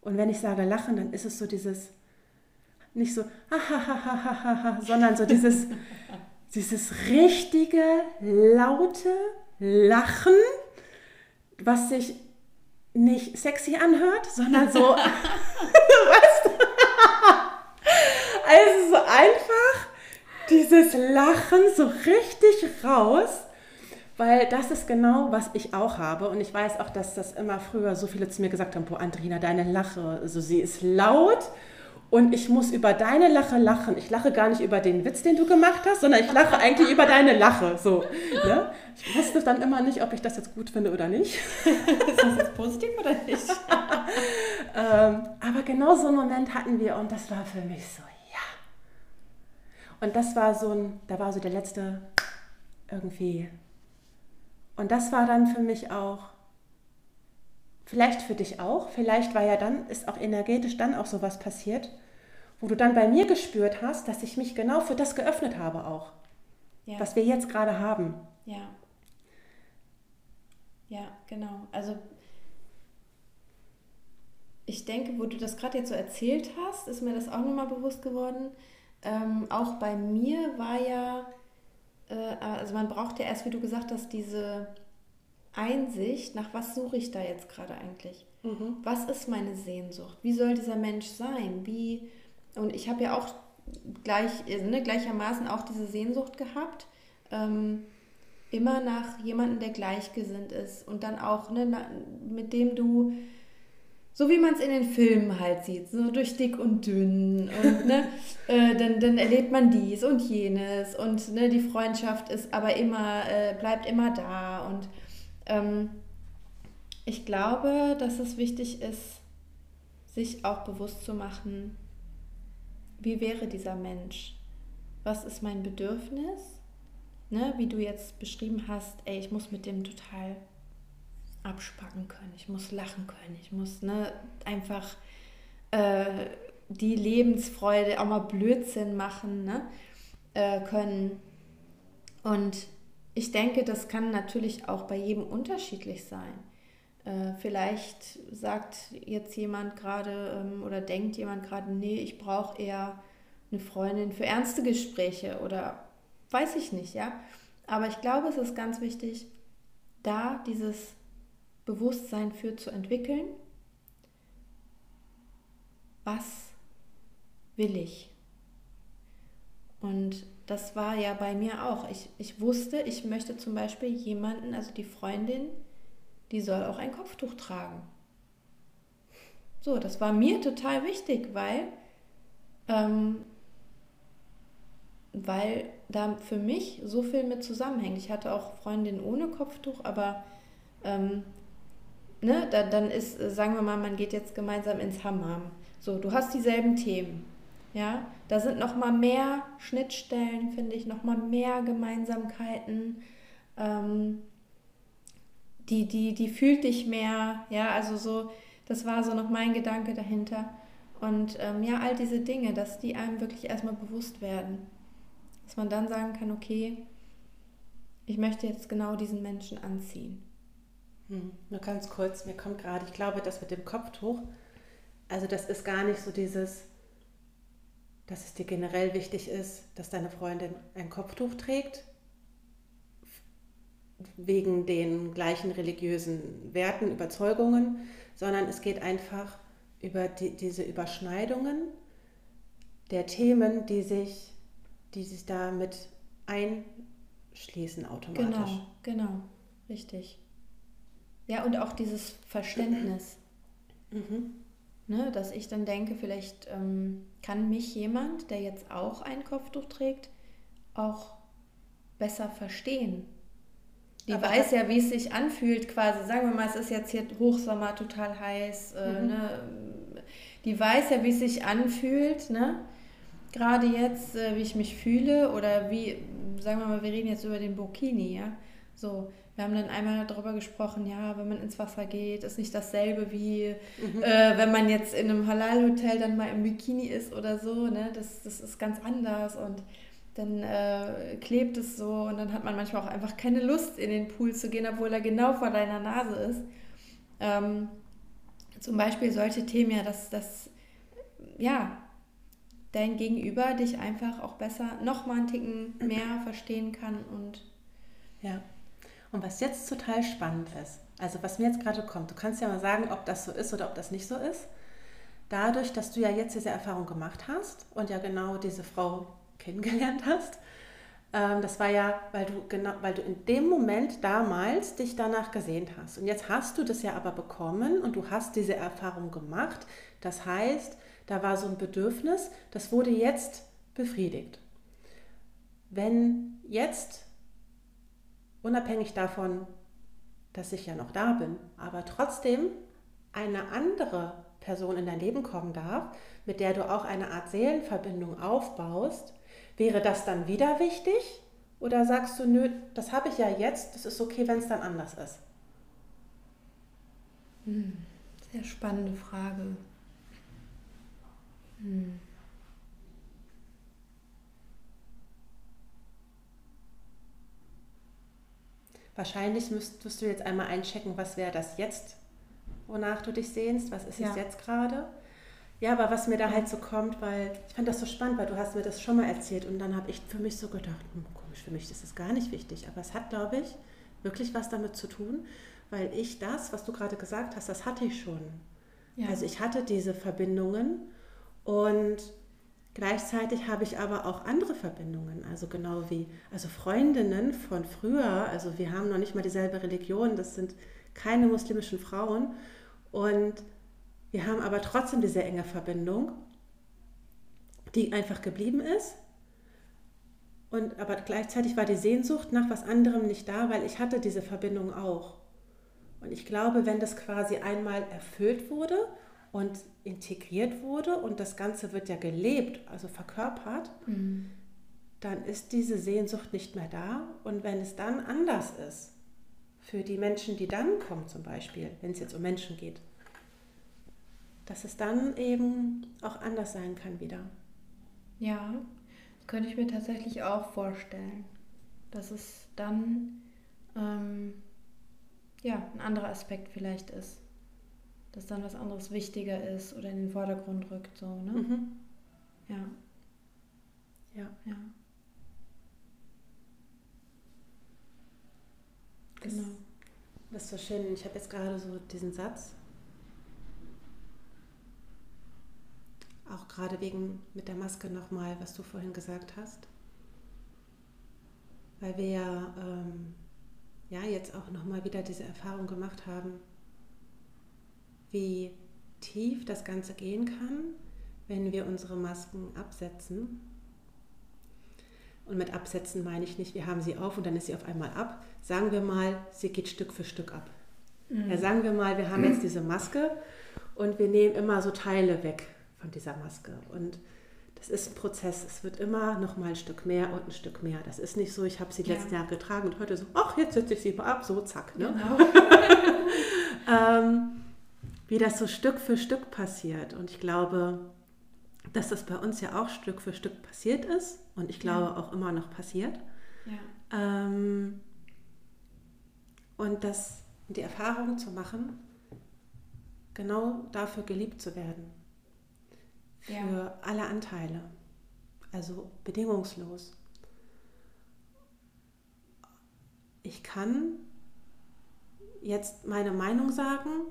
A: Und wenn ich sage Lachen, dann ist es so dieses, nicht so, sondern so dieses, dieses richtige, laute Lachen, was sich nicht sexy anhört, sondern so, weißt du, also so einfach dieses Lachen so richtig raus, weil das ist genau, was ich auch habe. Und ich weiß auch, dass das immer früher so viele zu mir gesagt haben, boah, Andrina, deine Lache, also sie ist laut und ich muss über deine Lache lachen. Ich lache gar nicht über den Witz, den du gemacht hast, sondern ich lache eigentlich über deine Lache. So, ne? Ich wusste dann immer nicht, ob ich das jetzt gut finde oder nicht.
B: ist das jetzt positiv oder nicht?
A: ähm, aber genau so einen Moment hatten wir und das war für mich so, und das war so ein, da war so der letzte irgendwie. Und das war dann für mich auch, vielleicht für dich auch, vielleicht war ja dann, ist auch energetisch dann auch sowas passiert, wo du dann bei mir gespürt hast, dass ich mich genau für das geöffnet habe auch, ja. was wir jetzt gerade haben.
B: Ja. Ja, genau. Also ich denke, wo du das gerade jetzt so erzählt hast, ist mir das auch nochmal bewusst geworden ähm, auch bei mir war ja, äh, also man braucht ja erst, wie du gesagt hast, diese, Einsicht, nach was suche ich da jetzt gerade eigentlich? Mhm. Was ist meine Sehnsucht? Wie soll dieser Mensch sein? Wie und ich habe ja auch gleich, ne, gleichermaßen auch diese Sehnsucht gehabt, ähm, immer nach jemandem, der gleichgesinnt ist und dann auch ne, mit dem du so wie man es in den Filmen halt sieht, so durch dick und dünn und ne, äh, dann, dann erlebt man dies und jenes und ne, die Freundschaft ist aber immer, äh, bleibt immer da und ähm, ich glaube, dass es wichtig ist, sich auch bewusst zu machen, wie wäre dieser Mensch? Was ist mein Bedürfnis? Ne, wie du jetzt beschrieben hast, ey, ich muss mit dem total abspacken können, ich muss lachen können, ich muss ne, einfach äh, die Lebensfreude, auch mal Blödsinn machen ne, äh, können. Und ich denke, das kann natürlich auch bei jedem unterschiedlich sein. Äh, vielleicht sagt jetzt jemand gerade ähm, oder denkt jemand gerade, nee, ich brauche eher eine Freundin für ernste Gespräche oder weiß ich nicht, ja. Aber ich glaube, es ist ganz wichtig, da dieses Bewusstsein für zu entwickeln. Was will ich? Und das war ja bei mir auch. Ich, ich wusste, ich möchte zum Beispiel jemanden, also die Freundin, die soll auch ein Kopftuch tragen. So, das war mir total wichtig, weil, ähm, weil da für mich so viel mit zusammenhängt. Ich hatte auch Freundinnen ohne Kopftuch, aber ähm, ne, da, dann ist, sagen wir mal, man geht jetzt gemeinsam ins Hammam. So, du hast dieselben Themen. Ja, da sind noch mal mehr Schnittstellen, finde ich, noch mal mehr Gemeinsamkeiten. Ähm, die, die, die fühlt dich mehr. Ja, also so, das war so noch mein Gedanke dahinter. Und ähm, ja, all diese Dinge, dass die einem wirklich erstmal bewusst werden. Dass man dann sagen kann, okay, ich möchte jetzt genau diesen Menschen anziehen.
A: Hm, nur ganz kurz, mir kommt gerade, ich glaube, das mit dem Kopftuch, also das ist gar nicht so dieses, dass es dir generell wichtig ist, dass deine Freundin ein Kopftuch trägt, wegen den gleichen religiösen Werten, Überzeugungen, sondern es geht einfach über die, diese Überschneidungen der Themen, die sich, die sich damit einschließen automatisch.
B: Genau, genau, richtig. Ja, und auch dieses Verständnis. Mhm. Ne, dass ich dann denke, vielleicht ähm, kann mich jemand, der jetzt auch ein Kopftuch trägt, auch besser verstehen. Die Aber weiß ja, wie es sich anfühlt, quasi. Sagen wir mal, es ist jetzt hier Hochsommer, total heiß. Äh, mhm. ne? Die weiß ja, wie es sich anfühlt, ne? Gerade jetzt, äh, wie ich mich fühle oder wie, sagen wir mal, wir reden jetzt über den Burkini, ja. So, wir haben dann einmal darüber gesprochen, ja, wenn man ins Wasser geht, ist nicht dasselbe wie mhm. äh, wenn man jetzt in einem Halal-Hotel dann mal im Bikini ist oder so, ne? Das, das ist ganz anders und dann äh, klebt es so und dann hat man manchmal auch einfach keine Lust, in den Pool zu gehen, obwohl er genau vor deiner Nase ist. Ähm, zum Beispiel solche Themen ja, dass, dass ja, dein Gegenüber dich einfach auch besser noch mal einen Ticken mehr verstehen kann und
A: ja. Und was jetzt total spannend ist, also was mir jetzt gerade kommt, du kannst ja mal sagen, ob das so ist oder ob das nicht so ist. Dadurch, dass du ja jetzt diese Erfahrung gemacht hast und ja genau diese Frau kennengelernt hast. Ähm, das war ja, weil du genau, weil du in dem Moment damals dich danach gesehnt hast. Und jetzt hast du das ja aber bekommen und du hast diese Erfahrung gemacht. Das heißt, da war so ein Bedürfnis, das wurde jetzt befriedigt. Wenn jetzt, unabhängig davon, dass ich ja noch da bin, aber trotzdem eine andere Person in dein Leben kommen darf, mit der du auch eine Art Seelenverbindung aufbaust, Wäre das dann wieder wichtig? Oder sagst du, nö, das habe ich ja jetzt, das ist okay, wenn es dann anders ist?
B: Hm, sehr spannende Frage. Hm.
A: Wahrscheinlich müsstest du jetzt einmal einchecken, was wäre das jetzt, wonach du dich sehnst, was ist ja. es jetzt gerade? Ja, aber was mir da halt so kommt, weil ich fand das so spannend, weil du hast mir das schon mal erzählt und dann habe ich für mich so gedacht, hm, komisch, für mich ist das gar nicht wichtig. Aber es hat, glaube ich, wirklich was damit zu tun, weil ich das, was du gerade gesagt hast, das hatte ich schon. Ja. Also ich hatte diese Verbindungen und gleichzeitig habe ich aber auch andere Verbindungen, also genau wie also Freundinnen von früher, also wir haben noch nicht mal dieselbe Religion, das sind keine muslimischen Frauen und wir haben aber trotzdem diese enge Verbindung, die einfach geblieben ist. Und aber gleichzeitig war die Sehnsucht nach was anderem nicht da, weil ich hatte diese Verbindung auch. Und ich glaube, wenn das quasi einmal erfüllt wurde und integriert wurde und das Ganze wird ja gelebt, also verkörpert, mhm. dann ist diese Sehnsucht nicht mehr da. Und wenn es dann anders ist, für die Menschen, die dann kommen zum Beispiel, wenn es jetzt um Menschen geht, dass es dann eben auch anders sein kann wieder.
B: Ja, könnte ich mir tatsächlich auch vorstellen, dass es dann ähm, ja, ein anderer Aspekt vielleicht ist. Dass dann was anderes wichtiger ist oder in den Vordergrund rückt. So, ne? Mhm. Ja.
A: Ja.
B: Ja. Genau.
A: Das ist so schön. Ich habe jetzt gerade so diesen Satz. Auch gerade wegen mit der Maske nochmal, was du vorhin gesagt hast. Weil wir ja ähm, ja jetzt auch nochmal wieder diese Erfahrung gemacht haben, wie tief das Ganze gehen kann, wenn wir unsere Masken absetzen. Und mit absetzen meine ich nicht, wir haben sie auf und dann ist sie auf einmal ab. Sagen wir mal, sie geht Stück für Stück ab. Mhm. Ja, sagen wir mal, wir haben jetzt diese Maske und wir nehmen immer so Teile weg von dieser Maske. Und das ist ein Prozess. Es wird immer noch mal ein Stück mehr und ein Stück mehr. Das ist nicht so, ich habe sie ja. letzten Jahr getragen und heute so, ach, jetzt setze ich sie mal ab, so zack. Ne? Genau. ähm, wie das so Stück für Stück passiert. Und ich glaube, dass das bei uns ja auch Stück für Stück passiert ist und ich glaube ja. auch immer noch passiert. Ja. Ähm, und das, die Erfahrung zu machen, genau dafür geliebt zu werden für ja. alle Anteile. Also bedingungslos. Ich kann jetzt meine Meinung sagen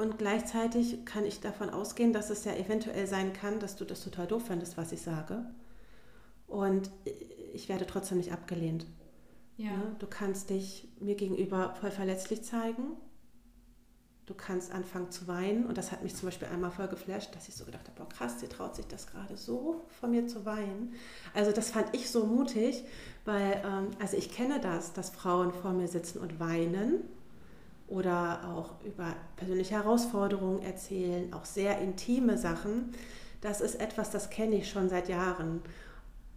A: und gleichzeitig kann ich davon ausgehen, dass es ja eventuell sein kann, dass du das total doof findest, was ich sage. Und ich werde trotzdem nicht abgelehnt. Ja. Ne? Du kannst dich mir gegenüber voll verletzlich zeigen du kannst anfangen zu weinen. Und das hat mich zum Beispiel einmal voll geflasht, dass ich so gedacht habe, boah krass, sie traut sich das gerade so von mir zu weinen. Also das fand ich so mutig, weil, ähm, also ich kenne das, dass Frauen vor mir sitzen und weinen oder auch über persönliche Herausforderungen erzählen, auch sehr intime Sachen. Das ist etwas, das kenne ich schon seit Jahren.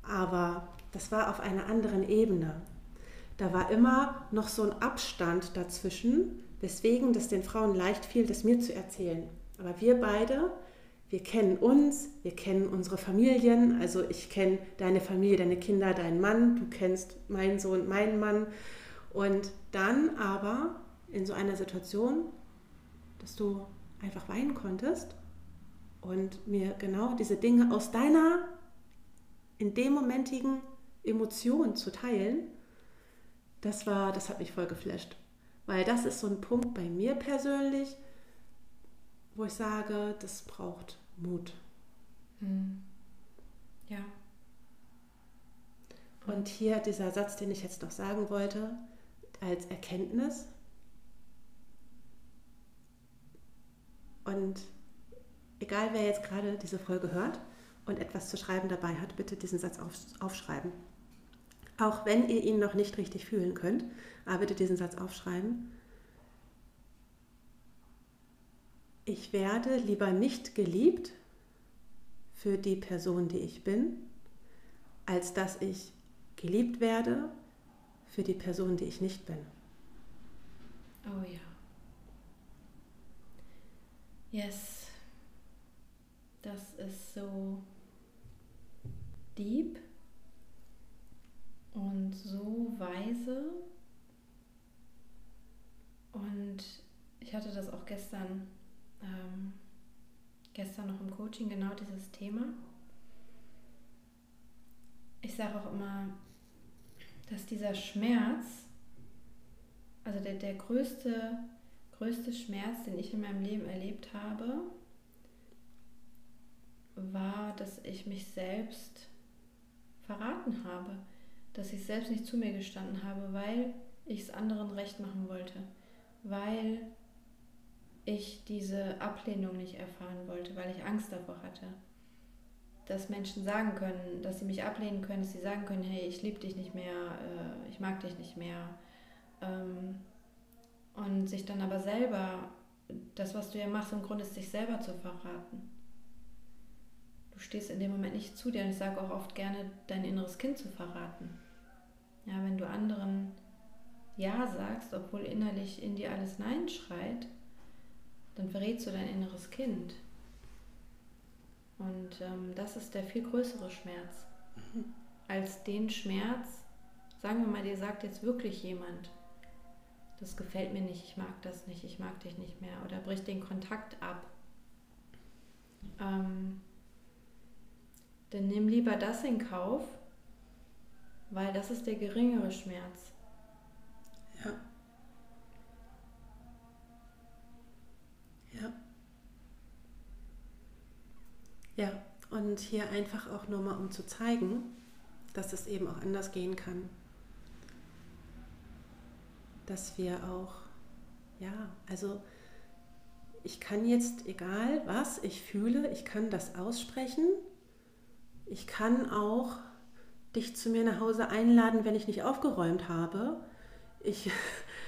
A: Aber das war auf einer anderen Ebene. Da war immer noch so ein Abstand dazwischen, weswegen das den Frauen leicht fiel, das mir zu erzählen. Aber wir beide, wir kennen uns, wir kennen unsere Familien. Also ich kenne deine Familie, deine Kinder, deinen Mann, du kennst meinen Sohn, meinen Mann. Und dann aber in so einer Situation, dass du einfach weinen konntest und mir genau diese Dinge aus deiner in dem momentigen Emotion zu teilen, das war, das hat mich voll geflasht. Weil das ist so ein Punkt bei mir persönlich, wo ich sage, das braucht Mut.
B: Hm. Ja.
A: Und hier dieser Satz, den ich jetzt noch sagen wollte, als Erkenntnis. Und egal wer jetzt gerade diese Folge hört und etwas zu schreiben dabei hat, bitte diesen Satz aufschreiben. Auch wenn ihr ihn noch nicht richtig fühlen könnt, aber bitte diesen Satz aufschreiben. Ich werde lieber nicht geliebt für die Person, die ich bin, als dass ich geliebt werde für die Person, die ich nicht bin.
B: Oh ja. Yes. Das ist so deep und so weise. Und ich hatte das auch gestern, ähm, gestern noch im Coaching, genau dieses Thema. Ich sage auch immer, dass dieser Schmerz also der, der größte, größte Schmerz, den ich in meinem Leben erlebt habe, war, dass ich mich selbst verraten habe, dass ich selbst nicht zu mir gestanden habe, weil ich es anderen recht machen wollte, weil ich diese Ablehnung nicht erfahren wollte, weil ich Angst davor hatte. Dass Menschen sagen können, dass sie mich ablehnen können, dass sie sagen können, hey, ich liebe dich nicht mehr, äh, ich mag dich nicht mehr. Ähm, und sich dann aber selber, das, was du ja machst, im Grunde ist, sich selber zu verraten. Du stehst in dem Moment nicht zu dir und ich sage auch oft gerne, dein inneres Kind zu verraten. Ja, wenn du anderen Ja sagst, obwohl innerlich in dir alles Nein schreit, dann verrätst du dein inneres Kind. Und ähm, das ist der viel größere Schmerz mhm. als den Schmerz, sagen wir mal, dir sagt jetzt wirklich jemand, das gefällt mir nicht, ich mag das nicht, ich mag dich nicht mehr oder bricht den Kontakt ab. Ähm, dann nimm lieber das in Kauf, weil das ist der geringere Schmerz.
A: Ja. Ja. Ja, und hier einfach auch nur mal, um zu zeigen, dass es eben auch anders gehen kann. Dass wir auch, ja, also ich kann jetzt, egal was ich fühle, ich kann das aussprechen. Ich kann auch dich zu mir nach Hause einladen, wenn ich nicht aufgeräumt habe. Ich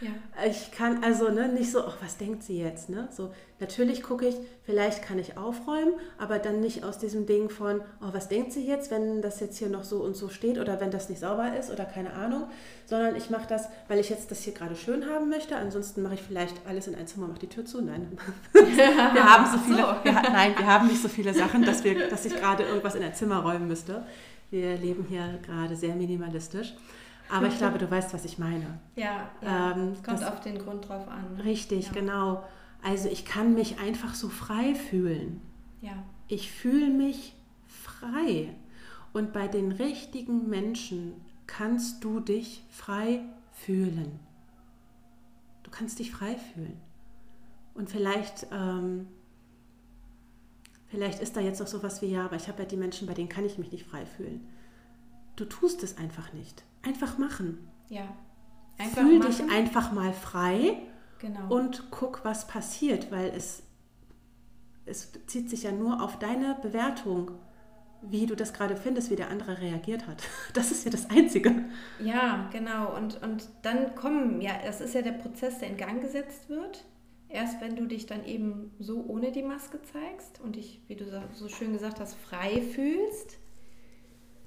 A: ja. Ich kann also ne, nicht so, ach, was denkt sie jetzt? Ne? So, natürlich gucke ich, vielleicht kann ich aufräumen, aber dann nicht aus diesem Ding von, oh, was denkt sie jetzt, wenn das jetzt hier noch so und so steht oder wenn das nicht sauber ist oder keine Ahnung, sondern ich mache das, weil ich jetzt das hier gerade schön haben möchte. Ansonsten mache ich vielleicht alles in ein Zimmer, mache die Tür zu. Nein, wir haben so viele, so. Wir, nein, wir haben nicht so viele Sachen, dass, wir, dass ich gerade irgendwas in ein Zimmer räumen müsste. Wir leben hier gerade sehr minimalistisch. Aber ich glaube, du weißt, was ich meine.
B: Ja, ja. Ähm, es kommt das, auf den Grund drauf an.
A: Richtig, ja. genau. Also ich kann mich einfach so frei fühlen.
B: Ja.
A: Ich fühle mich frei. Und bei den richtigen Menschen kannst du dich frei fühlen. Du kannst dich frei fühlen. Und vielleicht, ähm, vielleicht ist da jetzt auch sowas wie, ja, aber ich habe ja die Menschen, bei denen kann ich mich nicht frei fühlen. Du tust es einfach nicht. Einfach machen.
B: Ja.
A: Einfach Fühl machen. dich einfach mal frei genau. und guck, was passiert, weil es, es zieht sich ja nur auf deine Bewertung, wie du das gerade findest, wie der andere reagiert hat. Das ist ja das Einzige.
B: Ja, genau. Und, und dann kommen, ja, das ist ja der Prozess, der in Gang gesetzt wird. Erst wenn du dich dann eben so ohne die Maske zeigst und dich, wie du so schön gesagt hast, frei fühlst,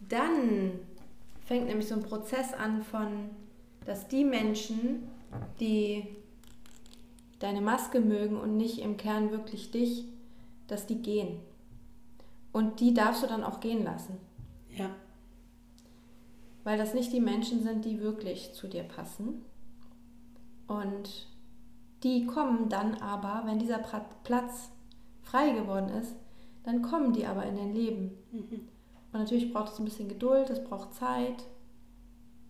B: dann fängt nämlich so ein Prozess an von, dass die Menschen, die deine Maske mögen und nicht im Kern wirklich dich, dass die gehen. Und die darfst du dann auch gehen lassen.
A: Ja.
B: Weil das nicht die Menschen sind, die wirklich zu dir passen. Und die kommen dann aber, wenn dieser Platz frei geworden ist, dann kommen die aber in dein Leben. Mhm. Und natürlich braucht es ein bisschen Geduld, es braucht Zeit,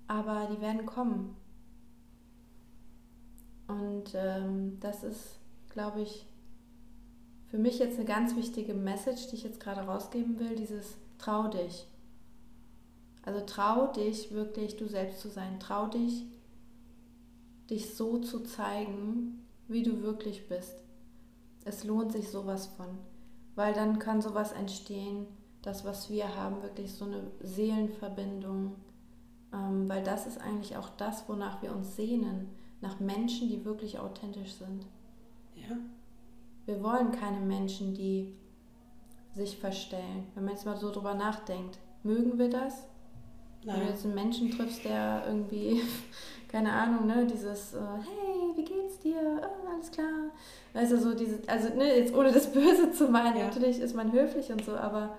B: aber die werden kommen. Und ähm, das ist, glaube ich, für mich jetzt eine ganz wichtige Message, die ich jetzt gerade rausgeben will, dieses Trau dich. Also trau dich wirklich, du selbst zu sein. Trau dich, dich so zu zeigen, wie du wirklich bist. Es lohnt sich sowas von, weil dann kann sowas entstehen, das, was wir haben, wirklich so eine Seelenverbindung. Ähm, weil das ist eigentlich auch das, wonach wir uns sehnen, nach Menschen, die wirklich authentisch sind.
A: Ja.
B: Wir wollen keine Menschen, die sich verstellen. Wenn man jetzt mal so drüber nachdenkt, mögen wir das? Nein. Wenn du jetzt einen Menschen triffst, der irgendwie, keine Ahnung, ne, dieses, äh, hey, wie geht's dir? Oh, alles klar. Also so diese, also ne, jetzt ohne das Böse zu meinen, ja. natürlich ist man höflich und so, aber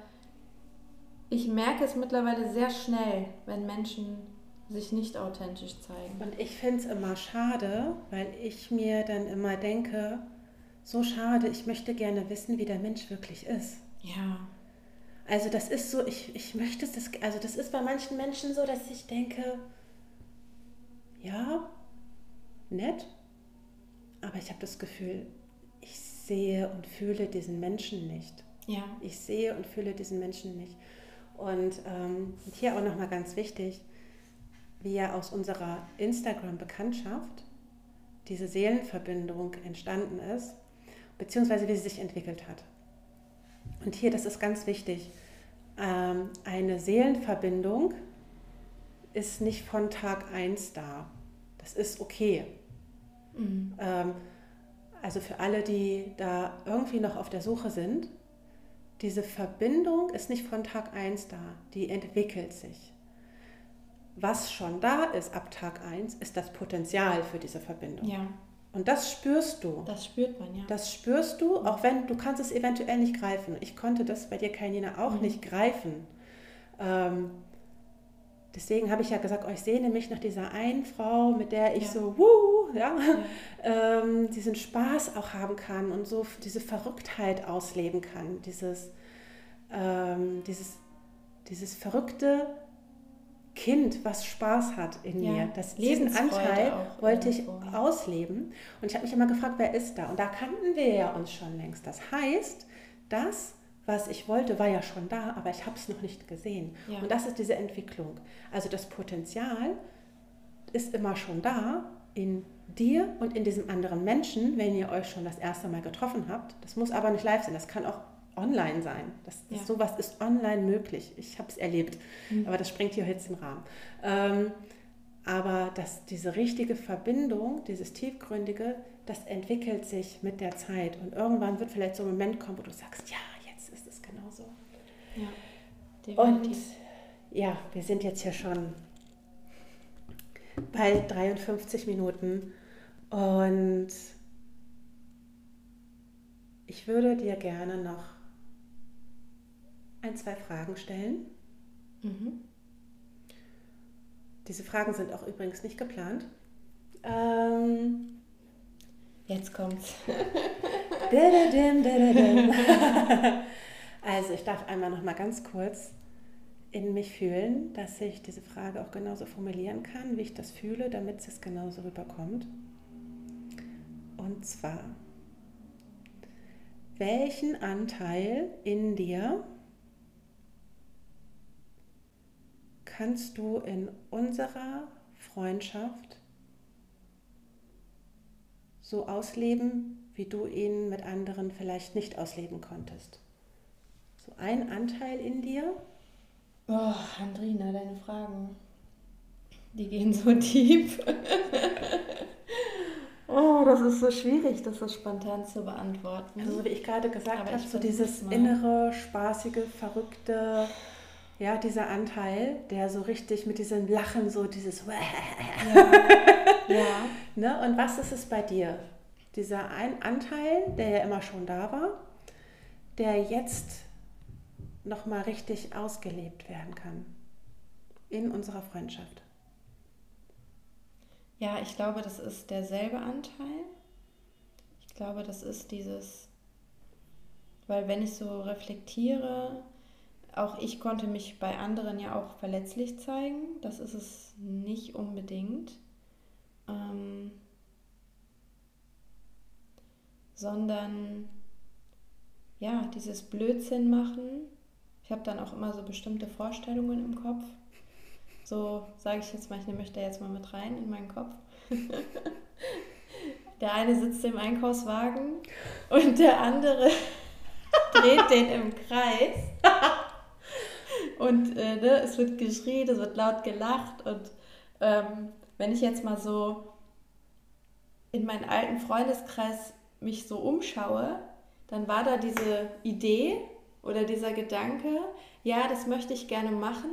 B: ich merke es mittlerweile sehr schnell, wenn Menschen sich nicht authentisch zeigen.
A: Und ich finde es immer schade, weil ich mir dann immer denke, so schade, ich möchte gerne wissen, wie der Mensch wirklich ist.
B: Ja.
A: Also das ist so, ich, ich möchte das, also das ist bei manchen Menschen so, dass ich denke, ja, nett, aber ich habe das Gefühl, ich sehe und fühle diesen Menschen nicht.
B: Ja.
A: Ich sehe und fühle diesen Menschen nicht. Und ähm, hier auch nochmal ganz wichtig, wie ja aus unserer Instagram-Bekanntschaft diese Seelenverbindung entstanden ist, beziehungsweise wie sie sich entwickelt hat. Und hier, das ist ganz wichtig, ähm, eine Seelenverbindung ist nicht von Tag 1 da. Das ist okay. Mhm. Ähm, also für alle, die da irgendwie noch auf der Suche sind, diese Verbindung ist nicht von Tag 1 da, die entwickelt sich. Was schon da ist ab Tag 1, ist das Potenzial für diese Verbindung.
B: Ja.
A: Und das spürst du.
B: Das spürt man, ja.
A: Das spürst du, auch wenn du kannst es eventuell nicht greifen. Ich konnte das bei dir, Karina, auch mhm. nicht greifen. Ähm, deswegen habe ich ja gesagt, oh, ich sehne mich nach dieser einen Frau, mit der ich ja. so, wuh, ja, ja. Ähm, diesen Spaß auch haben kann und so diese Verrücktheit ausleben kann. Dieses, ähm, dieses, dieses verrückte Kind, was Spaß hat in ja, mir. Das, diesen Anteil wollte ich ausleben. Und ich habe mich immer gefragt, wer ist da? Und da kannten wir ja uns schon längst. Das heißt, das, was ich wollte, war ja schon da, aber ich habe es noch nicht gesehen. Ja. Und das ist diese Entwicklung. Also das Potenzial ist immer schon da in dir und in diesem anderen Menschen, wenn ihr euch schon das erste Mal getroffen habt. Das muss aber nicht live sein, das kann auch online sein. Das, das ja. Sowas ist online möglich. Ich habe es erlebt, mhm. aber das sprengt hier jetzt den Rahmen. Ähm, aber dass diese richtige Verbindung, dieses tiefgründige, das entwickelt sich mit der Zeit. Und irgendwann wird vielleicht so ein Moment kommen, wo du sagst, ja, jetzt ist es genauso. Ja, Und ja, wir sind jetzt hier schon bei 53 Minuten. Und ich würde dir gerne noch ein, zwei Fragen stellen. Mhm. Diese Fragen sind auch übrigens nicht geplant. Ähm,
B: Jetzt kommt's.
A: also ich darf einmal noch mal ganz kurz in mich fühlen, dass ich diese Frage auch genauso formulieren kann, wie ich das fühle, damit es genauso rüberkommt. Und zwar, welchen Anteil in dir kannst du in unserer Freundschaft so ausleben, wie du ihn mit anderen vielleicht nicht ausleben konntest? So ein Anteil in dir?
B: Oh, Andrina, deine Fragen, die gehen so tief. oh, das ist so schwierig, das so spontan zu beantworten.
A: Also wie ich gerade gesagt habe, so dieses innere, spaßige, verrückte, ja, dieser Anteil, der so richtig mit diesem Lachen, so dieses ja. ja. Ne? Und was ist es bei dir? Dieser ein Anteil, der ja immer schon da war, der jetzt nochmal richtig ausgelebt werden kann in unserer Freundschaft.
B: Ja, ich glaube, das ist derselbe Anteil. Ich glaube, das ist dieses, weil wenn ich so reflektiere, auch ich konnte mich bei anderen ja auch verletzlich zeigen. Das ist es nicht unbedingt. Ähm, sondern ja, dieses Blödsinn machen. Ich habe dann auch immer so bestimmte Vorstellungen im Kopf. So sage ich jetzt mal, ich nehme mich da jetzt mal mit rein in meinen Kopf. der eine sitzt im Einkaufswagen und der andere dreht den im Kreis. Und äh, ne, es wird geschrien, es wird laut gelacht. Und ähm, wenn ich jetzt mal so in meinen alten Freundeskreis mich so umschaue, dann war da diese Idee oder dieser Gedanke, ja, das möchte ich gerne machen,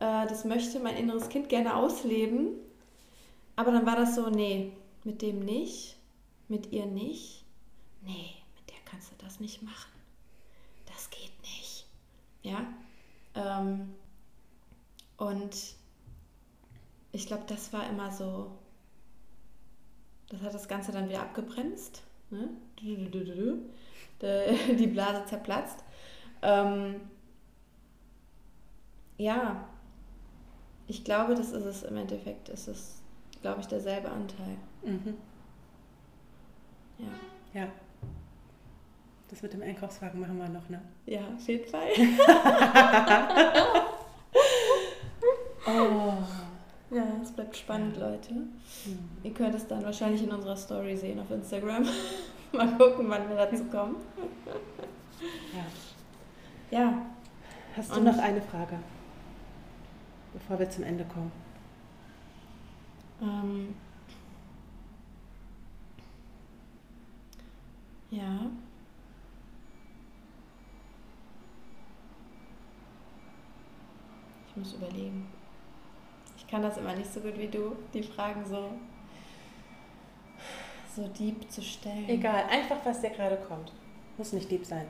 B: äh, das möchte mein inneres Kind gerne ausleben. Aber dann war das so, nee, mit dem nicht, mit ihr nicht, nee, mit der kannst du das nicht machen. Das geht nicht. Ja, ähm, und ich glaube, das war immer so, das hat das Ganze dann wieder abgebremst. Ne? Die Blase zerplatzt. Ähm, ja, ich glaube, das ist es im Endeffekt. Es ist glaube ich, derselbe Anteil.
A: Mhm.
B: Ja.
A: Ja. Das mit dem Einkaufswagen machen wir noch, ne?
B: Ja, auf jeden Fall.
A: Oh.
B: Ja, es bleibt spannend, Leute. Ihr könnt es dann wahrscheinlich in unserer Story sehen auf Instagram. Mal gucken, wann wir dazu kommen.
A: Ja.
B: Ja,
A: Hast du
B: Und-
A: noch eine Frage, bevor wir zum Ende kommen?
B: ähm. Ja. Ich muss überlegen. Ich kann das immer nicht so gut wie du, die Fragen so, so deep zu stellen.
A: Egal, einfach was dir gerade kommt. Muss nicht lieb sein.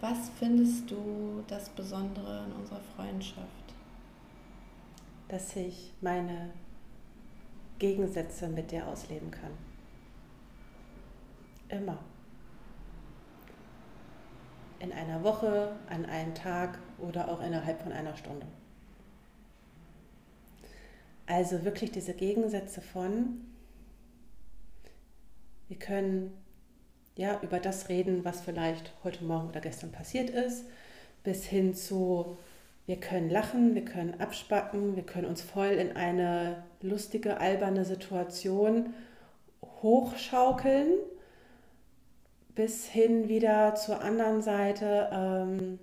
B: Was findest du das Besondere in unserer Freundschaft?
A: Dass ich meine Gegensätze mit dir ausleben kann. Immer. In einer Woche, an einem Tag oder auch innerhalb von einer Stunde. Also wirklich diese Gegensätze von, wir können ja über das reden, was vielleicht heute Morgen oder gestern passiert ist, bis hin zu, wir können lachen, wir können abspacken, wir können uns voll in eine lustige, alberne Situation hochschaukeln, bis hin wieder zur anderen Seite. Ähm,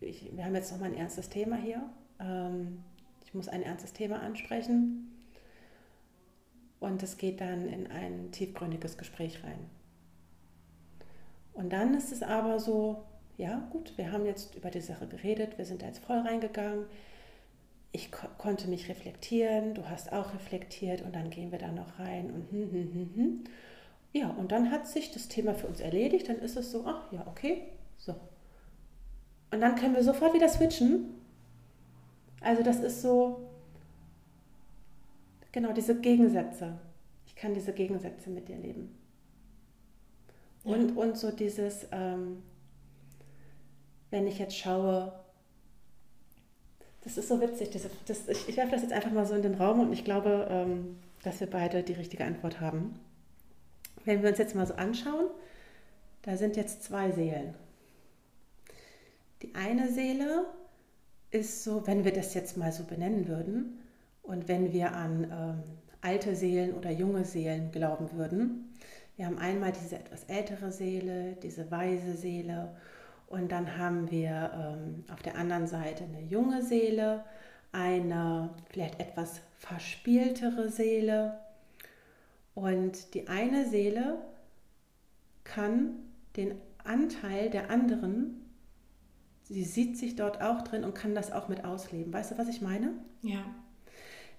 A: ich, wir haben jetzt nochmal ein ernstes Thema hier. Ähm, ich muss ein ernstes Thema ansprechen. Und es geht dann in ein tiefgründiges Gespräch rein. Und dann ist es aber so, ja gut, wir haben jetzt über die Sache geredet, wir sind da jetzt voll reingegangen. Ich ko konnte mich reflektieren, du hast auch reflektiert und dann gehen wir da noch rein und hm, hm, hm, hm. Ja, und dann hat sich das Thema für uns erledigt, dann ist es so, ach ja, okay, so. Und dann können wir sofort wieder switchen. Also das ist so, genau, diese Gegensätze. Ich kann diese Gegensätze mit dir leben. Und, und so dieses, ähm, wenn ich jetzt schaue, das ist so witzig, diese, das, ich, ich werfe das jetzt einfach mal so in den Raum und ich glaube, ähm, dass wir beide die richtige Antwort haben. Wenn wir uns jetzt mal so anschauen, da sind jetzt zwei Seelen. Die eine Seele ist so, wenn wir das jetzt mal so benennen würden und wenn wir an ähm, alte Seelen oder junge Seelen glauben würden. Wir haben einmal diese etwas ältere Seele, diese weise Seele und dann haben wir ähm, auf der anderen Seite eine junge Seele, eine vielleicht etwas verspieltere Seele und die eine Seele kann den Anteil der anderen, sie sieht sich dort auch drin und kann das auch mit ausleben. Weißt du, was ich meine?
B: Ja.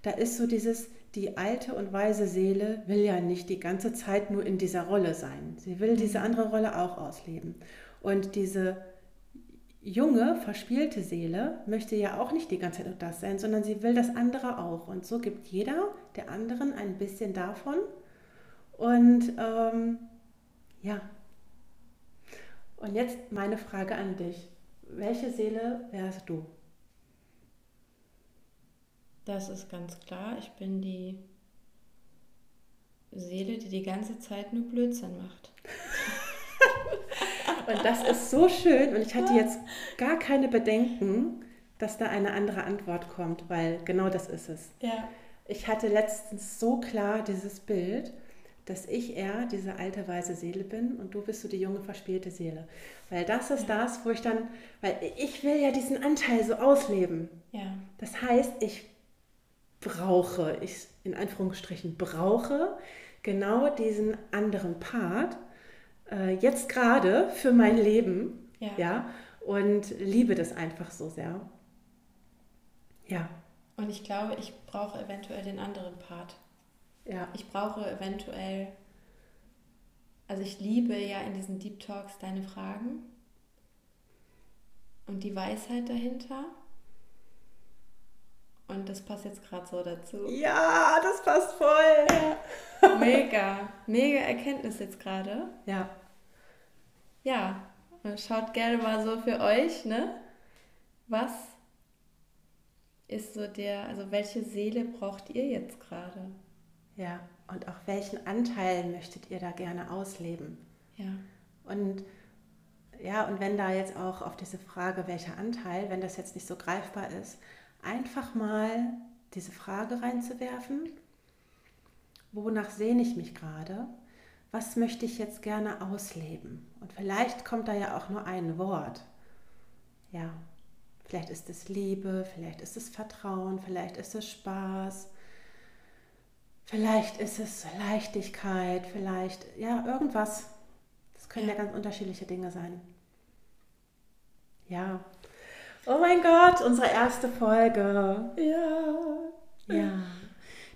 A: Da ist so dieses, die alte und weise Seele will ja nicht die ganze Zeit nur in dieser Rolle sein. Sie will diese andere Rolle auch ausleben. Und diese junge, verspielte Seele möchte ja auch nicht die ganze Zeit nur das sein, sondern sie will das andere auch. Und so gibt jeder der anderen ein bisschen davon. Und ähm, ja. Und jetzt meine Frage an dich. Welche Seele wärst du?
B: Das ist ganz klar. Ich bin die Seele, die die ganze Zeit nur Blödsinn macht.
A: Und das ist so schön und ich hatte jetzt gar keine Bedenken, dass da eine andere Antwort kommt, weil genau das ist es.
B: Ja.
A: Ich hatte letztens so klar dieses Bild, dass ich eher diese alte weise Seele bin und du bist so die junge verspielte Seele. Weil das ist
B: Ja.
A: das, wo ich dann, weil ich will ja diesen Anteil so ausleben.
B: Ja.
A: Das heißt, ich brauche, ich in Anführungsstrichen brauche genau diesen anderen Part äh, jetzt gerade für mein Leben,
B: Ja.
A: ja, und liebe das einfach so sehr. Ja,
B: Und ich glaube, ich brauche eventuell den anderen Part.
A: Ja,
B: Ich brauche eventuell, also ich liebe ja in diesen Deep Talks deine Fragen und die Weisheit dahinter. Und das passt jetzt gerade so dazu.
A: ja, das passt voll.
B: Mega, mega Erkenntnis jetzt gerade.
A: Ja,
B: Ja, schaut gerne mal so für euch, ne? Was ist so der, also welche Seele braucht ihr jetzt gerade?
A: Ja, und auch welchen Anteil möchtet ihr da gerne ausleben?
B: Ja.
A: Und ja, und wenn da jetzt auch auf diese Frage, welcher Anteil, wenn das jetzt nicht so greifbar ist, einfach mal diese Frage reinzuwerfen, wonach sehne ich mich gerade? Was möchte ich jetzt gerne ausleben? Und vielleicht kommt da ja auch nur ein Wort. Ja, vielleicht ist es Liebe, vielleicht ist es Vertrauen, vielleicht ist es Spaß, vielleicht ist es Leichtigkeit, vielleicht, ja, irgendwas. Das können ja, ja ganz unterschiedliche Dinge sein. Ja. Oh mein Gott, unsere erste Folge.
B: Ja.
A: Ja.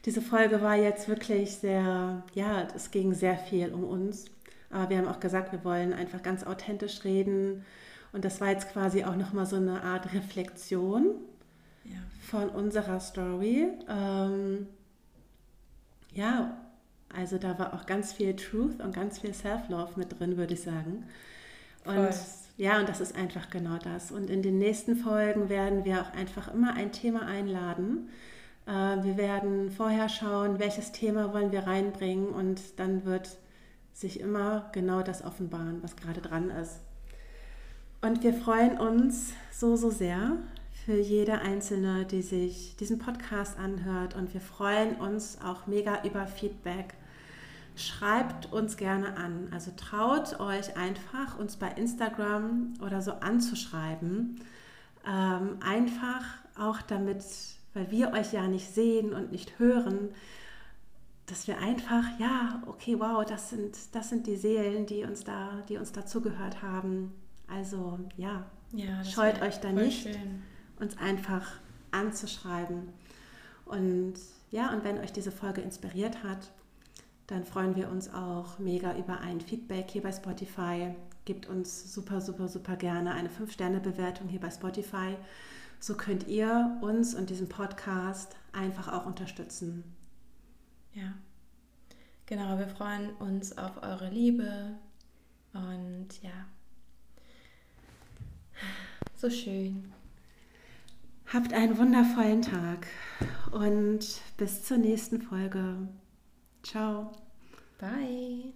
A: Diese Folge war jetzt wirklich sehr, ja, es ging sehr viel um uns. Aber wir haben auch gesagt, wir wollen einfach ganz authentisch reden. Und das war jetzt quasi auch nochmal so eine Art Reflexion ja. von unserer Story. Ähm, ja, also da war auch ganz viel Truth und ganz viel Self-Love mit drin, würde ich sagen. Und Voll. ja, und das ist einfach genau das. Und in den nächsten Folgen werden wir auch einfach immer ein Thema einladen. Äh, wir werden vorher schauen, welches Thema wollen wir reinbringen und dann wird sich immer genau das offenbaren, was gerade dran ist. Und wir freuen uns so, so sehr für jede Einzelne, die sich diesen Podcast anhört. Und wir freuen uns auch mega über Feedback schreibt uns gerne an. Also traut euch einfach, uns bei Instagram oder so anzuschreiben. Ähm, einfach auch damit, weil wir euch ja nicht sehen und nicht hören, dass wir einfach, ja, okay, wow, das sind, das sind die Seelen, die uns da, die uns dazugehört haben. Also ja, ja scheut euch da nicht, schön. Uns einfach anzuschreiben. Und ja, und wenn euch diese Folge inspiriert hat, dann freuen wir uns auch mega über ein Feedback hier bei Spotify. Gebt uns super, super, super gerne eine 5-Sterne-Bewertung hier bei Spotify. So könnt ihr uns und diesen Podcast einfach auch unterstützen.
B: Ja, genau. Wir freuen uns auf eure Liebe und ja, so schön.
A: Habt einen wundervollen Tag und bis zur nächsten Folge. Ciao.
B: Bye.